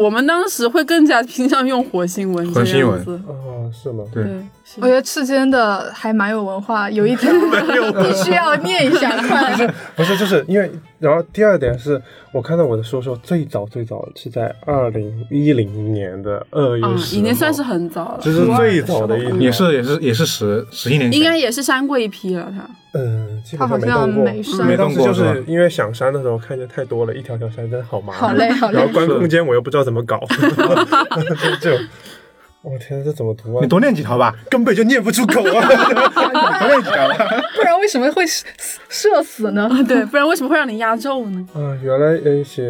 我们当时会更加倾向用火星文这活性文样子。哦，是吗？对对，我觉得赤间的还蛮有文化，有一条 必须要念一下，快！不是，就是因为，然后第二点是我看到我的说说最早最早是在二零一零年的二月啊，十，已经算是很早了，这是最早的一年，也是也是也是十十一年，应该也是删过一批了。他。嗯，基本上没他好像动过，没删。没当时就没动过是是因为想删的时候看见太多了，一条条删真的好麻烦，好累，好累然后。关空间我又不知道怎么搞，就 就，我天，这怎么读啊你？多念几条吧，根本就念不出口啊！多念几条吧。不然为什么会射射死呢？对，不然为什么会让你压轴呢？啊，原来呃写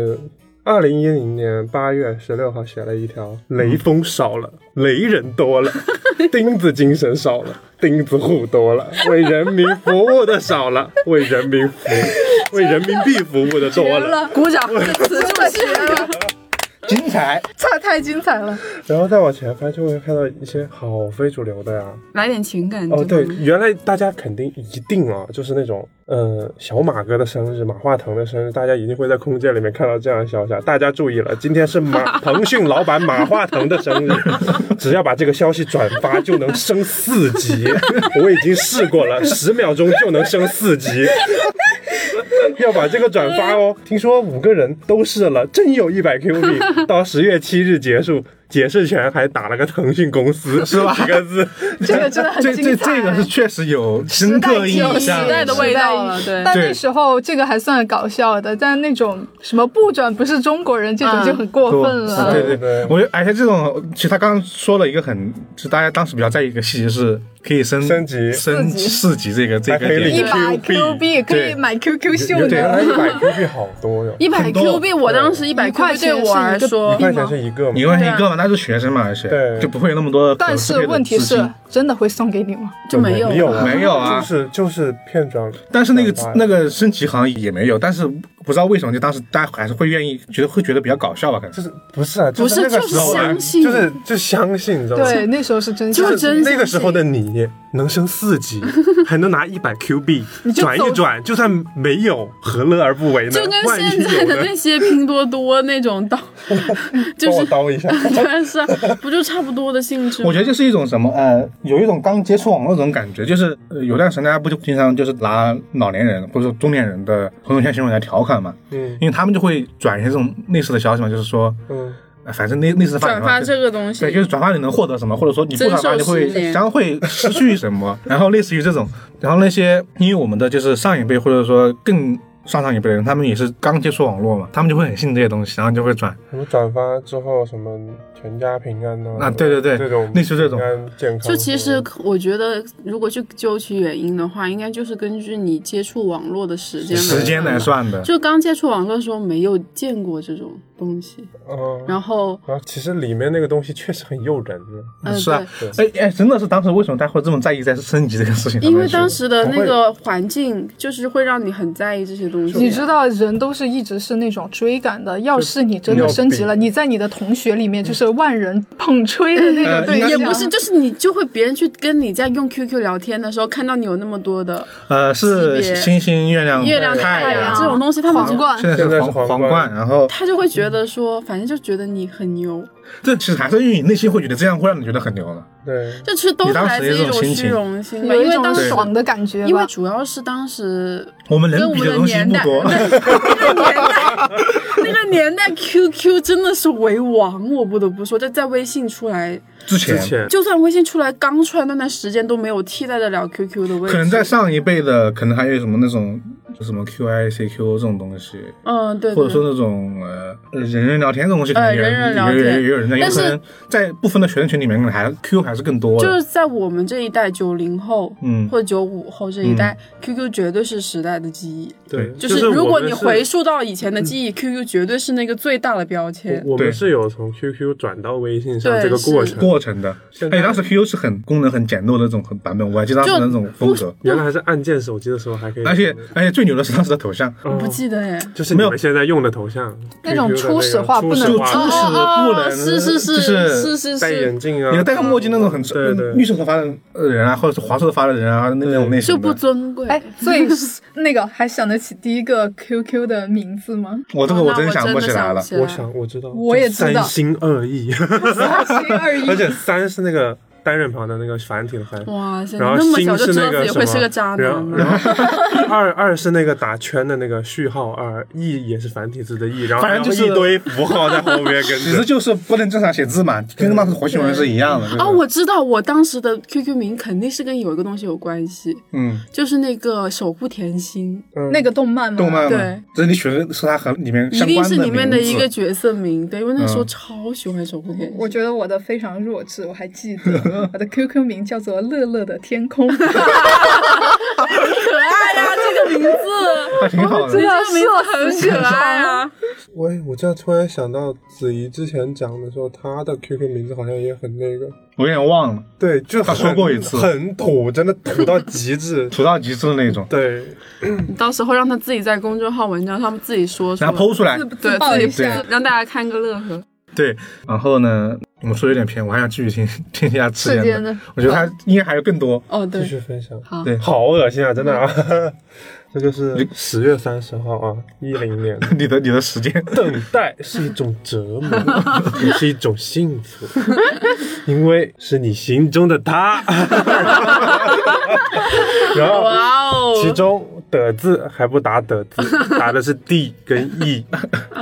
二零一零年八月十六号写了一条，雷锋少了，雷人多了，钉子精神少了，钉子户多了，为人民服务的少了，为人民服为人民币服务的多了。鼓掌，此处绝了。精彩，太太精彩了！然后再往前翻，就会看到一些好非主流的呀。来点情感哦，对原来大家肯定一定啊，就是那种呃小马哥的生日，马化腾的生日，大家一定会在空间里面看到这样的消息啊。大家注意了，今天是马腾讯老板马化腾的生日，只要把这个消息转发就能升四级。我已经试过了，十秒钟就能升四级。要把这个转发哦，听说五个人都试了，真有一百 Q 币，到十月七日结束，解释权还打了个腾讯公司，是吧？几个字，这个真的很这精彩。这这个是确实有深刻印有象时代的味道了，对。对但那时候这个还算搞笑的，但那种什么不转不是中国人这种就很过分了。对对对我觉得而且这种，其实他刚刚说了一个很，是大家当时比较在意一个细节是可以升升级。升四级。四级这个这个一点，百 Q 币可以买 QQ 秀对的，原来一百 Q 币好多哟，一百 Q 币，我当时一百块币对我钱是一个来说一，块钱是一个一块钱一个嘛，那是学生嘛，而且对。就不会有那么多可但是问题是，真的会送给你吗？就没有没有啊，没有啊。就是就是骗装。但是那个那个升级好像也没有，但是不知道为什么，就当时大家还是会愿意，觉得会觉得比较搞笑吧，可能。就是不是啊，就是那个就是时候啊相信。就是就相信，你知道吗？对，那时候是真相就是真那个时候的你能升四级，还能拿一百 Q 币转一转，就算没有，何乐而不为呢？就跟现在？的那些拼多多那种刀，就是刀一下，对是啊，不就差不多的性质吗？我觉得这是一种什么呃，有一种刚接触网络这种感觉，就是、呃、有段时间大家不就经常就是拿老年人或者说中年人的朋友圈行为来调侃嘛，嗯因为他们就会转一些这种类似的消息嘛，就是说，嗯，呃反正类类似发转发这个东西，对，就是转发你能获得什么，或者说你不转发你会将会失去什么，然后类似于这种，然后那些因为我们的就是上一辈或者说更上上一辈的人，他们也是刚接触网络嘛，他们就会很信这些东西，然后就会转，什么转发之后什么全家平安呢？啊对对对这种类似这种健康。就其实我觉得，如果去究其原因的话，应该就是根据你接触网络的时间时间来来算的。就刚接触网络的时候没有见过这种东西，嗯，然后啊其实里面那个东西确实很诱人的。呃是啊，哎哎，真的是当时为什么大家会这么在意在升级这个事情？因为当时的那个环境就是会让你很在意这些东西。你知道，人都是一直是那种追赶的。要是你真的升级了，你在你的同学里面就是万人捧吹的那呃应该种对象。也不是，就是你就会别人去跟你在用 QQ 聊天的时候，看到你有那么多的呃是星星、月亮、月亮、太太阳。阳这种东西，他们皇冠现在是皇冠，然后他就会觉得说，反正就觉得你很牛，这其实还是因为你内心会觉得这样会让你觉得很牛的。对，这其实都是来自一种虚荣心吧。有一种因为当时，爽的感觉。因为主要是当时我们能跟我们的比的东西年代，不多，那个年代，那个年代 QQ 真的是为王，我不得不说，在在微信出来，之前之前就算微信出来刚出来那段时间都没有替代得了 QQ 的位置。可能在上一辈的，可能还有什么那种什么 QICQ 这种东西，嗯，对，对或者说那种呃人人聊天这种东西，可能也呃人人聊也也天也有人在，有但是可能在部分的学生群里面，可能还 Q 还是更多的。就是在我们这一代九零后，嗯或者九五后这一代、q q 绝对是时代的记忆。对，就是是如果你回溯到以前的记忆、q q 绝对是那个最大的标签。对我们是有从 QQ 转到微信上这个过程，过程的，现在而且当时 QQ 是很功能很简陋的这种很版本，我还记得当时那种风格，原来还是按键手机的时候还可以，而且而且最牛的是当时的头像，哦不记得哎，就是没有现在用的头像，那种初始化不能就初始化不能，是是是是是是戴眼，镜啊，你要戴个墨镜那种很对对。绿色头发的人啊，或者是黄色头发的人啊，那那种类型就不尊贵。哎，所以那个还想得起第一个 QQ 的名字吗？我这个哦我真想不起来了。我想我知道，我也知道。三心二意，三心二意。而且三是那个单人旁的那个繁体的繁，哇塞，然后那么心小就是知道那个什自己会是个么，渣然后男然？后二二是那个打圈的那个序号二，意也是繁体字的意，然后反正就是一堆符号在后面跟其实。就是不能正常写字嘛，跟那个活新闻是一样的。就是啊，我知道，我当时的 QQ 名肯定是跟有一个东西有关系，嗯，就是那个守护甜心，那个动漫吗？动漫嘛对，这是你选的是它和里面一定是里面的一个角色名。对，因为那时候嗯超喜欢守护甜心。我觉得我的非常弱智，我还记得 我的 QQ 名叫做乐乐的天空，可爱呀，这个名字，还挺好的。这个名字很可爱啊。喂，我这样突然想到子怡之前讲的时候，她的 QQ 名字好像也很那个，我有点忘了，对，就她说过一次很土，真的土到极致。土到极致的那种，对，你到时候让他自己在公众号文章，他们自己说出来然后剖出来。对自己对让大家看个乐呵。对，然后呢，我们说有点偏，我还想继续听听一下次间的的，我觉得他应该还有更多。哦，继，续分享。好，对好恶心啊，真的啊！这就是十月三十号啊，一零年。你的你的时间，等待是一种折磨，也是一种幸福，因为是你心中的他。然后，哇哦，其中的字还不打的字，打的是 d 跟 e，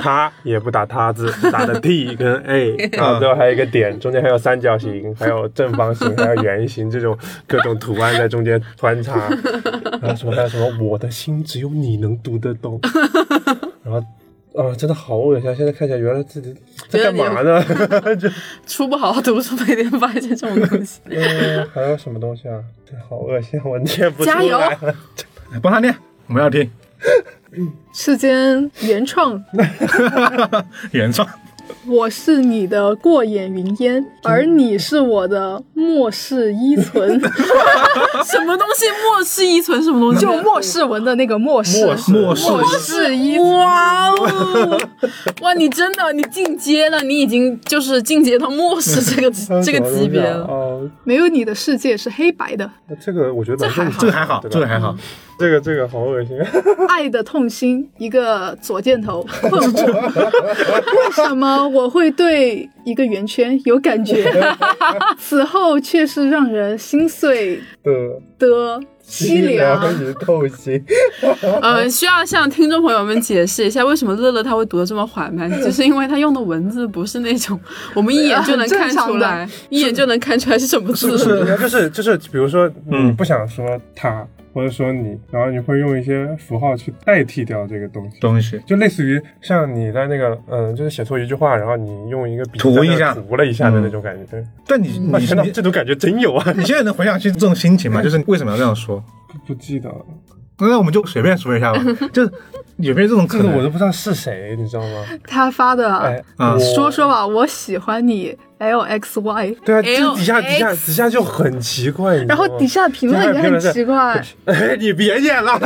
他也不打他字，打的 t 跟 a，然后最后还有一个点，中间还有三角形，还有正方形，还有圆形这种各种图案在中间穿插，然后什么还有什么我的心只有你能读得懂，然后。啊，真的好恶心！啊！现在看起来，原来自己 在干嘛呢？就书不好好读，书每天发现这种东西。嗯，还有什么东西啊？这好恶心，我念不出加油来。帮他念，我们要听世间原创，原创。我是你的过眼云烟，而你是我的末世依存，什么东西？末世依存什么东西？就末世文的那个末世，末世末世依存。哇哦！哇，你真的你进阶了，你已经就是进阶到末世这个 这个级别了。哦，没有你的世界是黑白的，这个我觉得这还好这个还好，这个还好。这个这个好恶心。爱的痛心，一个左箭头困惑，为什么我会对一个圆圈有感觉？此后却是让人心碎的的凄凉。与痛心。呃，需要向听众朋友们解释一下，为什么乐乐他会读的这么缓慢，就是因为他用的文字不是那种我们一眼就能看出来，一眼就能看出来是什么字。就是就是，比如说你嗯不想说他，或者说你，然后你会用一些符号去代替掉这个东西。东西，就类似于像你在那个嗯，就是写错一句话，然后你用一个笔涂一下涂了一下的那种感觉。但你你你这种感觉真有啊！你现在能回想起这种心情吗？就是为什么要这样说？不记得了，那我们就随便说一下吧，就是有没有这种可能？这个我都不知道是谁，你知道吗？他发的，哎，啊说说吧，我喜欢你 L X Y，对啊，就底下底下底下就很奇怪，然后底下评论也很奇怪，哎，你别演了，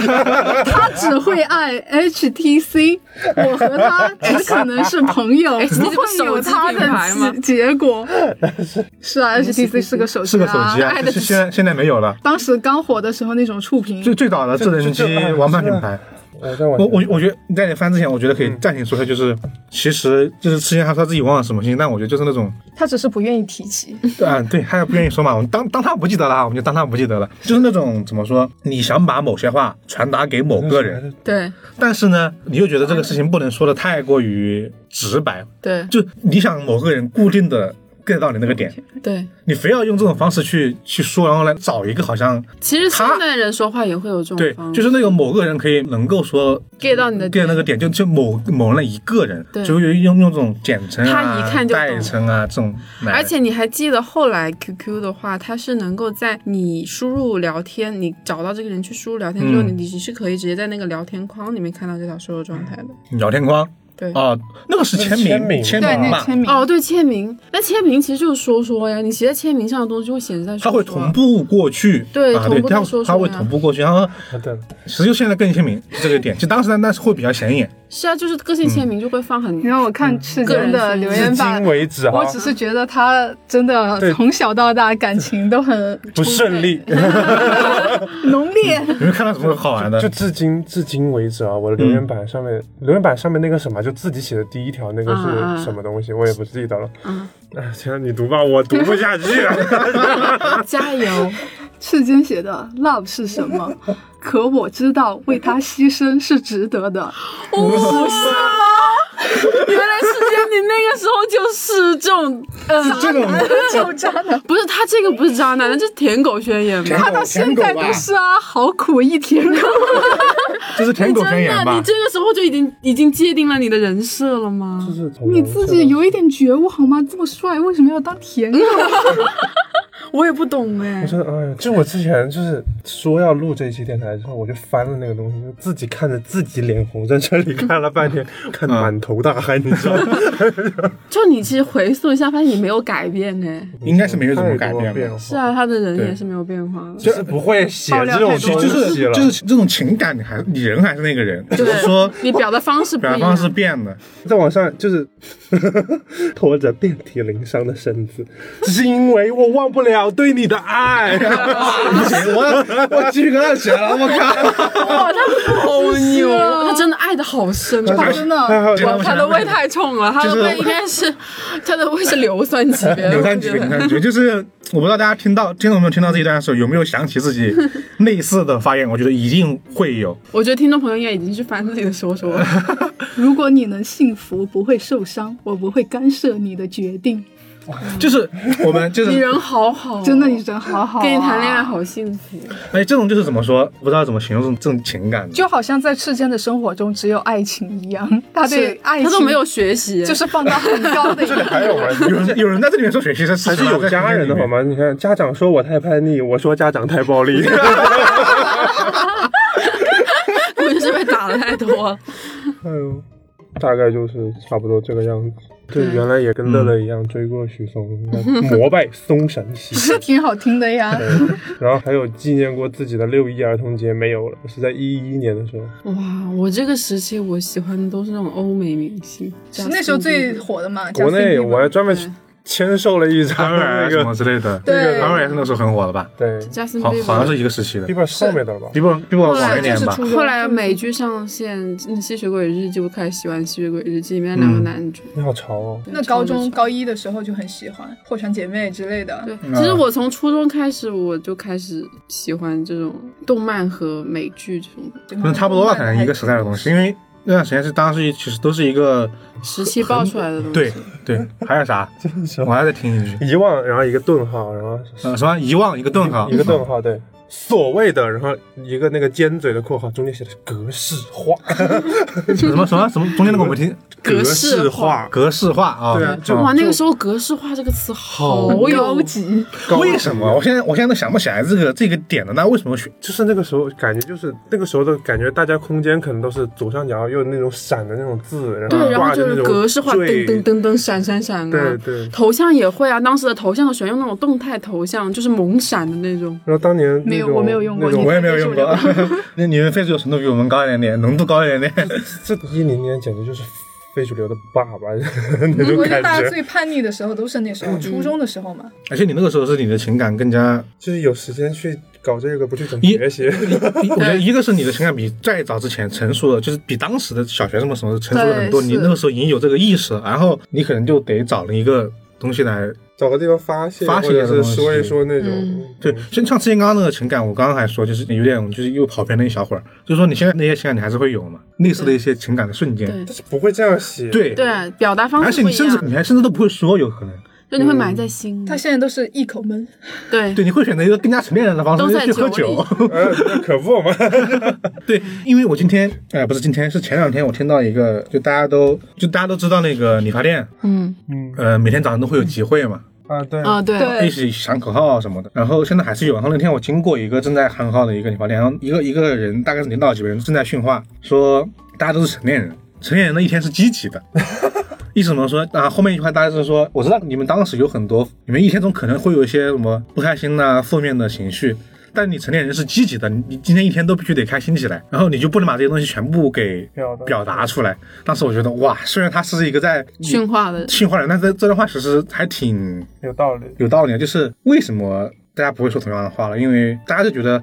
他只会爱 H T C，我和他只可能是朋友，不会有他不是手机品牌吗的结结果。是啊，H T C 是个手机，是个手机啊爱，的是现在现在没有了。当时刚火的时候那种触屏，最最早的智能机王牌品牌，我在我我我觉得你在你翻之前，我觉得可以暂停说一下，就是其实就是之前他说自己忘了什么信息，但我觉得就是那种 他只是不愿意提起。对啊，对，他也不愿意说嘛，我们当当他不记得了啊，我们就当他不记得了，就是那种怎么说，你想把某些话传达给某个人，对。但是呢，你又觉得这个事情不能说的太过于直白，对，就你想某个人固定的 get 到你那个点，对，你非要用这种方式去去说，然后来找一个好像其实现他代人说话也会有这种对，就是那个某个人可以能够说 get 到你的 get 那个点，就就某某那一个人，对。就用用用这种简称啊、他一看就代称啊这种，而且你还记得后来 QQ 的话，它是能够在你输入聊天，你找到这个人去输入聊天之后，嗯。你你是可以直接在那个聊天框里面看到这条输入状态的。聊天框对。哦，那个是签名签名对，签名吧，那签名。哦，对，签名，那签名其实就是说说呀，你写在签名上的东西就会显示在说说。它会同步过去，啊，对同对，它步说说它会同步过去，然后其实就现在个性签名是这个点，就当时那那是会比较显眼，是啊，就是个性签名就会放很。然后我看赤个人的留言板至今，为止哈我只是觉得他真的从小到大感情都很不顺利，浓烈。有没有看到什么好玩的就？至今至今为止啊，我的留言板上面，留言板上面那个什么，就自己写的第一条那个是什么东西，我也不记得了。嗯，哎，天啊，你读吧，我读不下去了。加油！赤间写的 “love” 是什么？可我知道为他牺牲是值得的。哦，是吗？原来世间你那个时候就是这种，呃，这种就渣男，不是他这个不是渣男，那这是舔狗宣言吧？他到现在都是啊，好苦一舔狗。这是舔狗宣言真的，吧你？这个时候就已经已经界定了你的人设了吗？就是你自己有一点觉悟好吗？这么帅，为什么要当舔狗？我也不懂哎我。真的，哎呀，就我之前就是说要录这一期电台之后，我就翻了那个东西，就自己看着自己脸红，在这里看了半天，看得满头大汗，你知道吗？就你其实回溯一下，发现你没有改变哎。应该是没有怎么改变是啊，他的人也是没有变化的。就是不会写这种就东是西了，就是这种情感，你还你人还是那个人，只是说你表达方式。表达方式变了。在网上就是 拖着遍体鳞伤的身子，只是因为我忘不了对你的爱。不行，我我鸡皮疙瘩起来了，我靠！哇，他好牛，他真的爱的好深。他真的，他的胃太冲了，他的就是胃应该是他的胃是硫酸级别的。扭蛋级别，扭蛋级别，就是我不知道大家听到听众朋友听到这一段的时候，有没有想起自己类似的发言？我觉得一定会有。我觉得听众朋友应该已经去翻自己的说说了。如果你能幸福，不会受伤，我不会干涉你的决定。就是我们 就是你人好好，真的，你人好好、啊，跟你谈恋爱。好幸福。哎，这种就是怎么说？不知道怎么形容这种这种情感。就好像在世间的生活中只有爱情一样，他对爱情他都没有学习，就是放到很高的这里。还有吗？有人有人在这里面说学习是还是有家人的好？吗？你看，家长说我太叛逆，我说家长太暴力。估计是被打的太多了。哎呦，大概就是差不多这个样子。对，原来也跟乐乐一样追过许嵩，膜拜松神系。是挺好听的呀，然后还有纪念过自己的六一儿童节没有了，是在一一年的时候。哇，我这个时期我喜欢的都是那种欧美明星，是那时候最火的嘛。国内我还专门对签售了一张什么，之类的，对当然也是那时候很火的吧？对好，好像是一个时期的。，Bieber 是后面的了吧？比我比我后来晚一点吧就是。后来美剧上线，那《吸血鬼日记》我开始喜欢《吸血鬼日记》里面两个男主。你好潮哦！那高中高一的时候就很喜欢《破产姐妹》之类的。对，嗯其实我从初中开始我就开始喜欢这种动漫和美剧这种可可能差不多吧，可能一个时代的东西，因为那段时间是当时其实都是一个时期爆出来的东西。对对，还有啥？我还在听一句，遗忘，然后一个顿号，然后呃，什么遗忘一个顿号，一个顿号，对，所谓的，然后一个那个尖嘴的括号，中间写的是格式化，什么什么什么中间那个我没听，格式化，格式化啊，对啊就啊哇，那个时候格式化这个词好高级，为什么？我现在我现在都想不起来这个这个点了，那为什么选？就是那个时候感觉，就是那个时候的感觉，大家空间可能都是左上角有那种闪的那种字，然后对，然后就是格式化，噔噔噔噔，闪闪闪啊。对对。头像也会啊，当时的头像喜欢用那种动态头像，就是猛闪的那种。然后当年那有我没有用过我也没有用过，那你们非主流程度比我们高一点点，浓度高一点点。这一零年简直就是非主流的爸爸那种我觉得大家最叛逆的时候都是那时候，初中的时候嘛。而且你那个时候是你的情感更加，就是有时间去搞这个，不去怎么学习？我觉得一个是你的情感比再早之前成熟了，就是比当时的小学什么什么成熟了很多。你那个时候已经有这个意识了，然后你可能就得找了一个东西来找个地方发泄，发泄或者是说一说那种。嗯。对，像像之前刚刚那个情感，我刚刚还说，就是有点就是又跑偏了一小会儿，就是说你现在那些情感你还是会有嘛，类似的一些情感的瞬间，但是不会这样写。对。对，表达方式而且你。甚至你还甚至都不会说，有可能就你会埋在心里。他现在都是一口闷，对对，你会选择一个更加成年人的方式都在去喝酒。呃，可不嘛，对，因为我今天，哎、不是今天，是前两天我听到一个，就大家都就大家都知道那个理发店，嗯嗯呃，每天早上都会有集会嘛，啊，对，啊对对一起喊口号啊什么的。然后现在还是有。然后那天我经过一个正在喊口号的一个理发店，然后一个一个人大概是领导级别人正在训话，说大家都是成年人，成年人的一天是积极的。意思怎么说？啊，后面一句话大概是说，我知道你们当时有很多，你们一天中可能会有一些什么不开心呐、负面的情绪，但你成年人是积极的，你你今天一天都必须得开心起来，然后你就不能把这些东西全部给表达出来。当时我觉得哇，虽然他是一个在驯化的，驯化人，但是这段话其实还挺有道理。有道理的，就是为什么大家不会说同样的话了？因为大家就觉得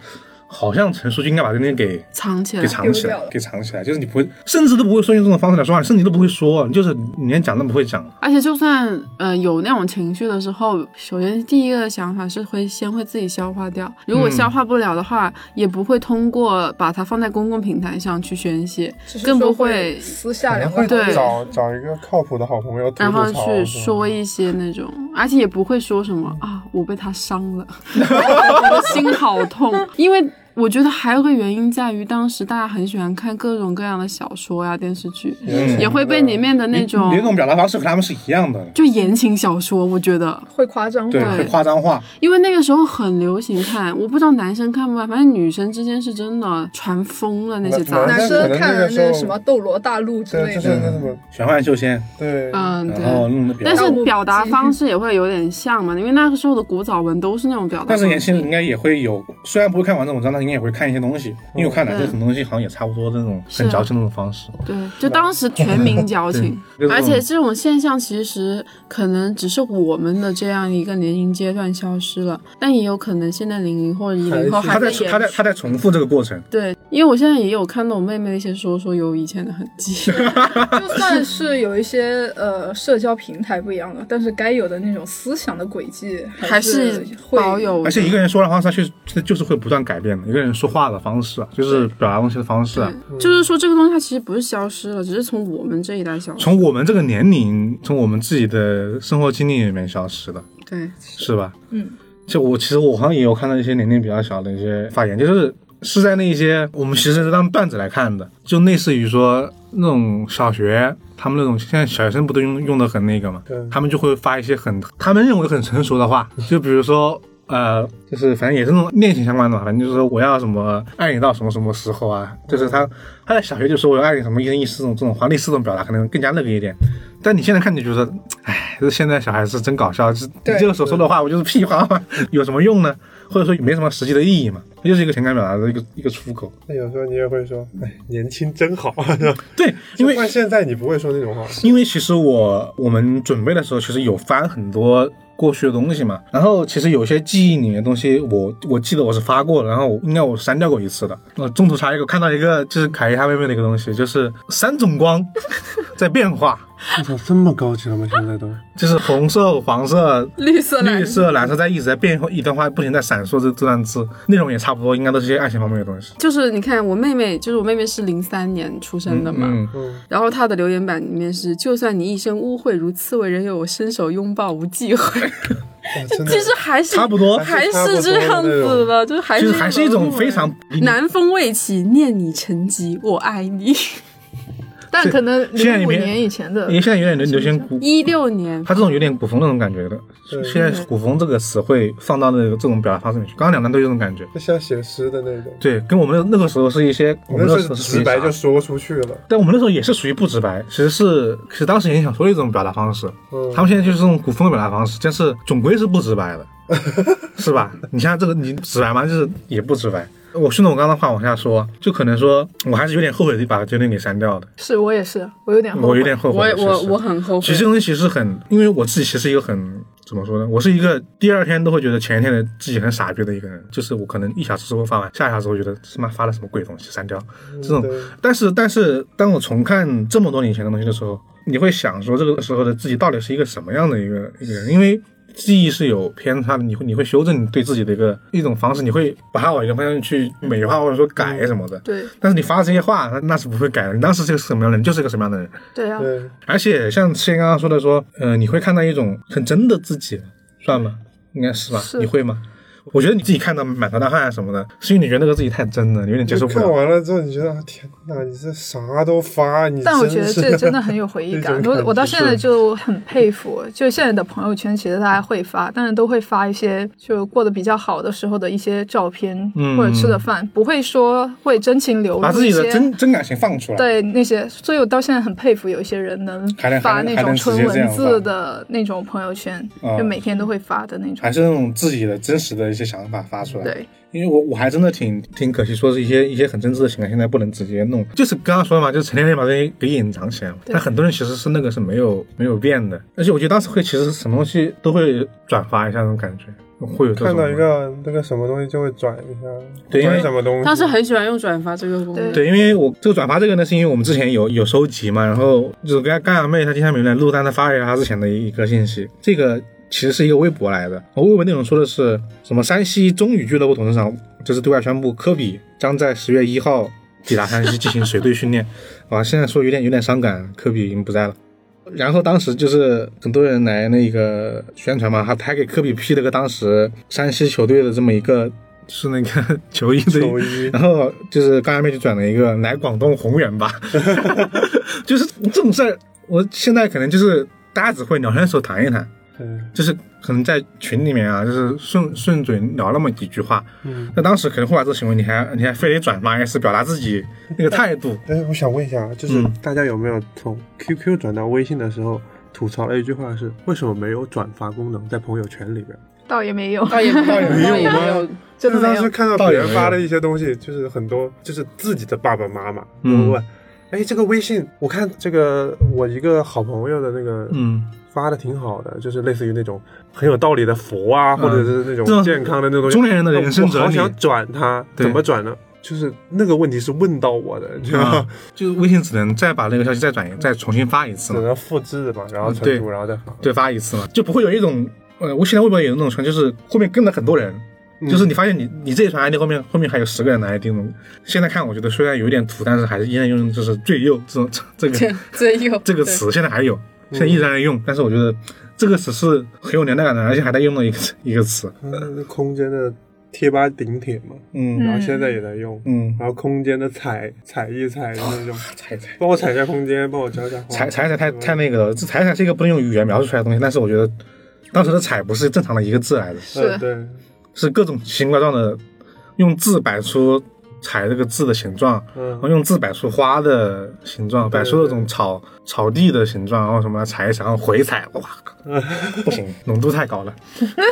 好像陈述就应该把这个东西给藏起来给。藏起来给藏起来，就是你不会，甚至都不会说用这种方式来说话，甚至都不会说，你就是你连讲都不会讲。而且就算呃有那种情绪的时候，首先第一个想法是会先会自己消化掉，如果嗯消化不了的话，也不会通过把它放在公共平台上去宣泄更不会会私下聊会对找找一个靠谱的好朋友然后，去说一些那种，而且也不会说什么啊，我被他伤了，我的心好痛。因为我觉得还有个原因在于，当时大家很喜欢看各种各样的小说呀、电视剧，嗯也会被里面的那种你那种表达方式和他们是一样的，就言情小说，我觉得，会夸张对，化，会夸张化。因为那个时候很流行看，我不知道男生看不看，反正女生之间是真的传疯了那些杂男。生看可能那个什么《斗罗大陆》之对，类就是的，那什么，玄幻修仙，对，嗯，对。但，是表达方式也会有点像嘛，因为那个时候的古早文都是那种表达方式。但是年轻人应该也会有，虽然不会看完整文章，但应该也会看一些东西，因为我看男生很多东西好像也差不多这种很矫情的那种方式。对，就当时全民矫情，而且这种现象其实可能只是我们的这样一个年龄阶段消失了，但也有可能现在零零或者一零后还在他在他在重复这个过程，对，因为我现在也有看到我妹妹的一些说说有以前的痕迹，就算是有一些呃社交平台不一样了，但是该有的那种思想的轨迹还是是会保有。而且一个人说的话他确实就是会不断改变的。一个人说话的方式啊，就是表达东西的方式啊，就是说这个东西它其实不是消失了，只是从我们这一代消失。从我们这个年龄，从我们自己的生活经历里面消失的，对，是吧？嗯，就我其实我好像也有看到一些年龄比较小的一些发言，就是是在那一些我们其实是当段子来看的，就类似于说那种小学，他们那种现在小学生不都用用的很那个嘛，他们就会发一些很他们认为很成熟的话，就比如说。呃，就是反正也是那种恋情相关的嘛，反正就是说我要什么爱你到什么什么时候啊，就是他他在小学就说我要爱你什么一生一世这种这种华丽式这种表达可能更加那个一点，但你现在看你就觉得，哎，这现在小孩子真搞笑，这你这个时候说的话不就是屁话吗？有什么用呢？或者说没什么实际的意义嘛？它就是一个情感表达的一个一个出口。那有时候你也会说，哎，年轻真好，对，因为现在你不会说那种话，因为其实我我们准备的时候，其实有翻很多过去的东西嘛。然后其实有些记忆里面的东西我，我记得我是发过，然后应该我删掉过一次的。我，中途查一个，看到一个就是凯伊他妹妹的一个东西，就是三种光在变化，我操，这么高级了吗？现在都，就是红色、黄色、绿色蓝绿色、蓝色在一直在变，一段话不停在闪烁这这段字，内容也差不多，应该都是些爱情方面的东西。就是你看我妹妹，就是我妹妹是零三年出生的嘛，嗯，嗯，然后她的留言板里面是：就算你一生污秽如刺猬，仍有我伸手拥抱无忌讳。其实还是差不多还是这样子的，就是还就是是还是一种非常南风未起，念你成疾，我爱你。但可能现在里面零五年以前的因为现在有点流流行古，一六年，他这种有点古风那种感觉的。现在古风这个词汇放到那个这种表达方式里面去，刚刚两段都有这种感觉。就像写诗的那种，对，跟我们那那个时候是一些，我我们是直时候是属于啥白就说出去了，但我们那时候也是属于不直白，其实是其实当时也想说的一种表达方式。嗯他们现在就是这种古风的表达方式，但是总归是不直白的，是吧？你像这个，你直白吗？就是也不直白。我顺着我刚刚的话往下说，就可能说我还是有点后悔把这段给删掉的，是我也是，我有点后悔我有点后悔我我我很后悔。其实这东西其实很，因为我自己其实一个很怎么说呢？我是一个第二天都会觉得前一天的自己很傻逼的一个人，就是我可能一小时之后发完，下一小时我觉得他妈发了什么鬼东西，删掉这种。对但是但是当我重看这么多年前的东西的时候，你会想说这个时候的自己到底是一个什么样的一个一个人？因为记忆是有偏差的，你会你会修正你对自己的一个一种方式，你会把它往一个方向去美化或者说改什么的。对但是你发这些话，那那是不会改的。你当时是个什么样的人，就是个什么样的人。对啊，对，而且像之前刚刚说的说，呃，你会看到一种很真的自己，算吗？应该是吧？是你会吗？我觉得你自己看到满头大汗啊什么的，是因为你觉得那个自己太真了，你有点接受不了看。完了之后，你觉得啊天哪，你这啥都发，你但我觉得这真的很有回忆 感。我我到现在就很佩服，就现在的朋友圈，其实大家会发，但是都会发一些就过得比较好的时候的一些照片，嗯或者吃的饭，不会说会真情流把自己的露一些。真真感情放出来。对那些，所以我到现在很佩服有一些人能还能发那种纯文字的那种朋友圈，啊就每天都会发的那种。还是那种自己的真实的一些想法发出来。对，因为我我还真的挺挺可惜，说是一些一些很真挚的情感，现在不能直接弄。就是刚刚说的嘛，就是成天把这些给隐藏起来嘛。但很多人其实是那个是没有没有变的，而且我觉得当时会其实什么东西都会转发一下那种感觉，会有。看到一个那个什么东西就会转一下，对因为什么东西，他是很喜欢用转发这个功能。对，因为我这个转发这个呢，是因为我们之前有有收集嘛，然后就是跟干阳妹她今天没来录，但她发了一下她之前的一个信息，这个其实是一个微博来的，我微博内容说的是什么山西中宇俱乐部董事长就是对外宣布，科比将在十月一号抵达山西进行随队训练，啊，现在说有点有点伤感，科比已经不在了。然后当时就是很多人来那个宣传嘛，他还给科比 P 了个当时山西球队的这么一个是那个 球衣的球衣。然后就是刚才妹就转了一个来广东宏远吧，就是这种事儿，我现在可能就是大家只会聊天的时候谈一谈，嗯就是可能在群里面啊，就是顺顺嘴聊那么几句话。嗯。那当时可能会把这个行为，你还你还非得转发一次，表达自己那个态度。哎，我想问一下，就是嗯大家有没有从 QQ 转到微信的时候吐槽了一句话是为什么没有转发功能在朋友圈里边？倒也没有，倒也 倒也没有吗，就是真的当时看到别人发的一些东西，就是很多就是自己的爸爸妈妈嗯会问，哎，这个微信我看这个我一个好朋友的那个嗯，发的挺好的，就是类似于那种很有道理的佛啊，或者是那种种健康的那种。中年人的人生我哲理好想转它，怎么转呢？就是那个问题是问到我的，你知道吗啊？，就是微信只能再把那个消息再转再重新发一次嘛，只能复制嘛，然后存对储，然后再发。对，发一次嘛，就不会有一种呃，我现在微博有那种传，就是后面跟了很多人。就是你发现你你这一传 ID 后面后面还有十个人的 ID 呢。现在看我觉得虽然有点土，但是还是依然用就是最右这种这个最右这个词，现在还有，现在依然在用。但是我觉得这个词是很有年代感的，而且还在用的一个一个词。嗯，空间的贴吧顶帖嘛，嗯然后现在也在用。嗯，然后空间的踩踩一踩的那种，踩踩帮我踩一下空间，帮我浇一下花。踩踩踩太太那个了，这踩踩是一个不能用语言描述出来的东西，但是我觉得当时的踩不是正常的一个字来的，是，对，是各种奇形怪状的用字摆出踩这个字的形状，然后嗯，用字摆出花的形状，摆出那种草草地的形状，然后什么踩一踩，然后回踩，哇靠，不行，浓度太高了。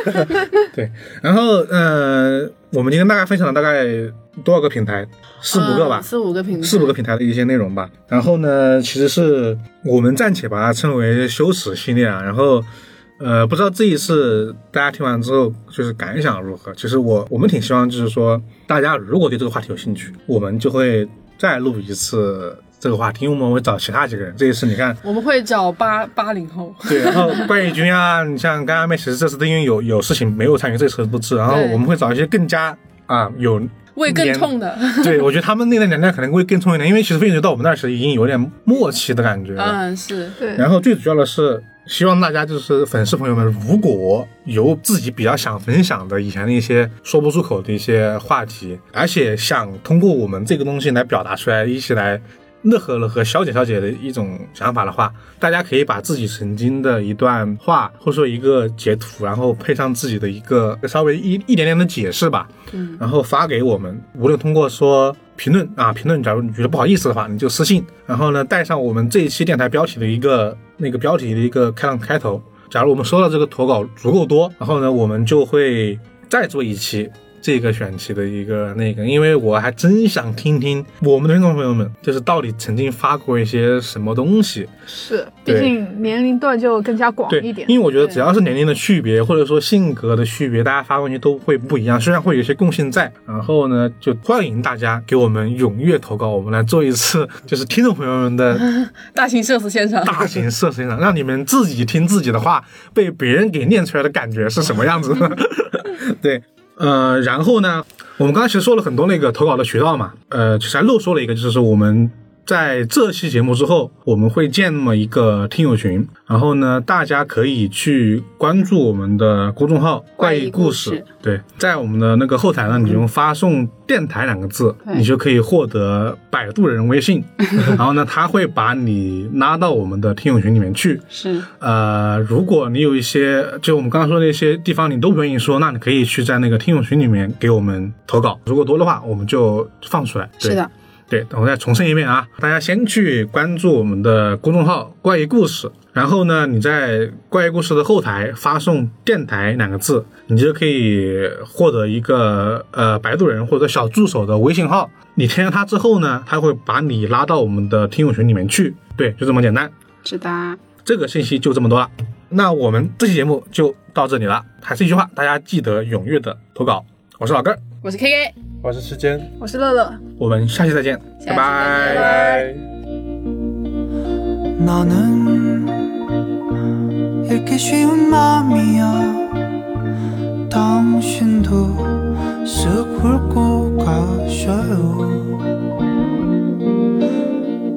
对，然后呃，我们今天大概分享了大概多少个平台？四五个吧嗯，四五个平台，四五个平台的一些内容吧。然后呢，其实是我们暂且把它称为羞耻系列啊。然后，呃，不知道这一次大家听完之后就是感想如何？其实我我们挺希望就是说，大家如果对这个话题有兴趣，我们就会再录一次这个话题，因为我们会找其他几个人。这一次你看，我们会找八八零后，对，然后关宇君啊，你像刚刚妹，其实这次都因为有有事情没有参与这次的录制，然后我们会找一些更加啊有 胃更痛的，对，我觉得他们那个年代可能会更痛一点，因为其实飞行到我们那儿时已经有点默契的感觉了。嗯，是对，然后最主要的是，希望大家就是粉丝朋友们，如果有自己比较想分享的以前的一些说不出口的一些话题，而且想通过我们这个东西来表达出来，一起来乐呵乐呵、消解消解的一种想法的话，大家可以把自己曾经的一段话，或者说一个截图，然后配上自己的一个稍微一一点点的解释吧，嗯，然后发给我们，无论通过说评论啊，评论，假如你觉得不好意思的话，你就私信，然后呢带上我们这一期电台标题的一个那个标题的一个开朗开头。假如我们收到这个投稿足够多，然后呢，我们就会再做一期这个选题的一个那个，因为我还真想听听我们的听众朋友们，就是到底曾经发过一些什么东西。是，毕竟年龄段就更加广一点。，因为我觉得只要是年龄的区别，或者说性格的区别，大家发问题都会不一样。虽然会有一些共性在，然后呢，就欢迎大家给我们踊跃投稿，我们来做一次 就是听众朋友们的 大型社死现场，大型社死现场，让你们自己听自己的话被别人给念出来的感觉是什么样子？对，呃，然后呢，我们刚才其实说了很多那个投稿的渠道嘛，呃，其实还漏说了一个，就是我们。在这期节目之后，我们会建那么一个听友群，然后呢，大家可以去关注我们的公众号“怪异故事”。故事对，在我们的那个后台呢，你用发送“电台”两个字，你就可以获得摆渡人微信，然后呢，他会把你拉到我们的听友群里面去。是呃，如果你有一些，就我们刚刚说的那些地方你都不愿意说，那你可以去在那个听友群里面给我们投稿。如果多的话，我们就放出来。对是的，对，等我再重申一遍啊，大家先去关注我们的公众号“怪异故事”，然后呢，你在“怪异故事”的后台发送“电台”两个字，你就可以获得一个呃摆渡人或者小助手的微信号。你添加他之后呢，他会把你拉到我们的听友群里面去。对，就这么简单。是的，这个信息就这么多了。那我们这期节目就到这里了。还是一句话，大家记得踊跃的投稿。我是老根儿，我是 K K，我是时间，我是乐乐，我们下期再见，下期再见拜拜拜。 너는 읽기 쉬운 마음이야 당신도 쓱 훑고 가셔요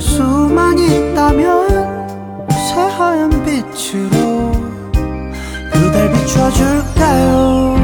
수만 있다면 새하얀 빛으로 그댈 비춰줄게요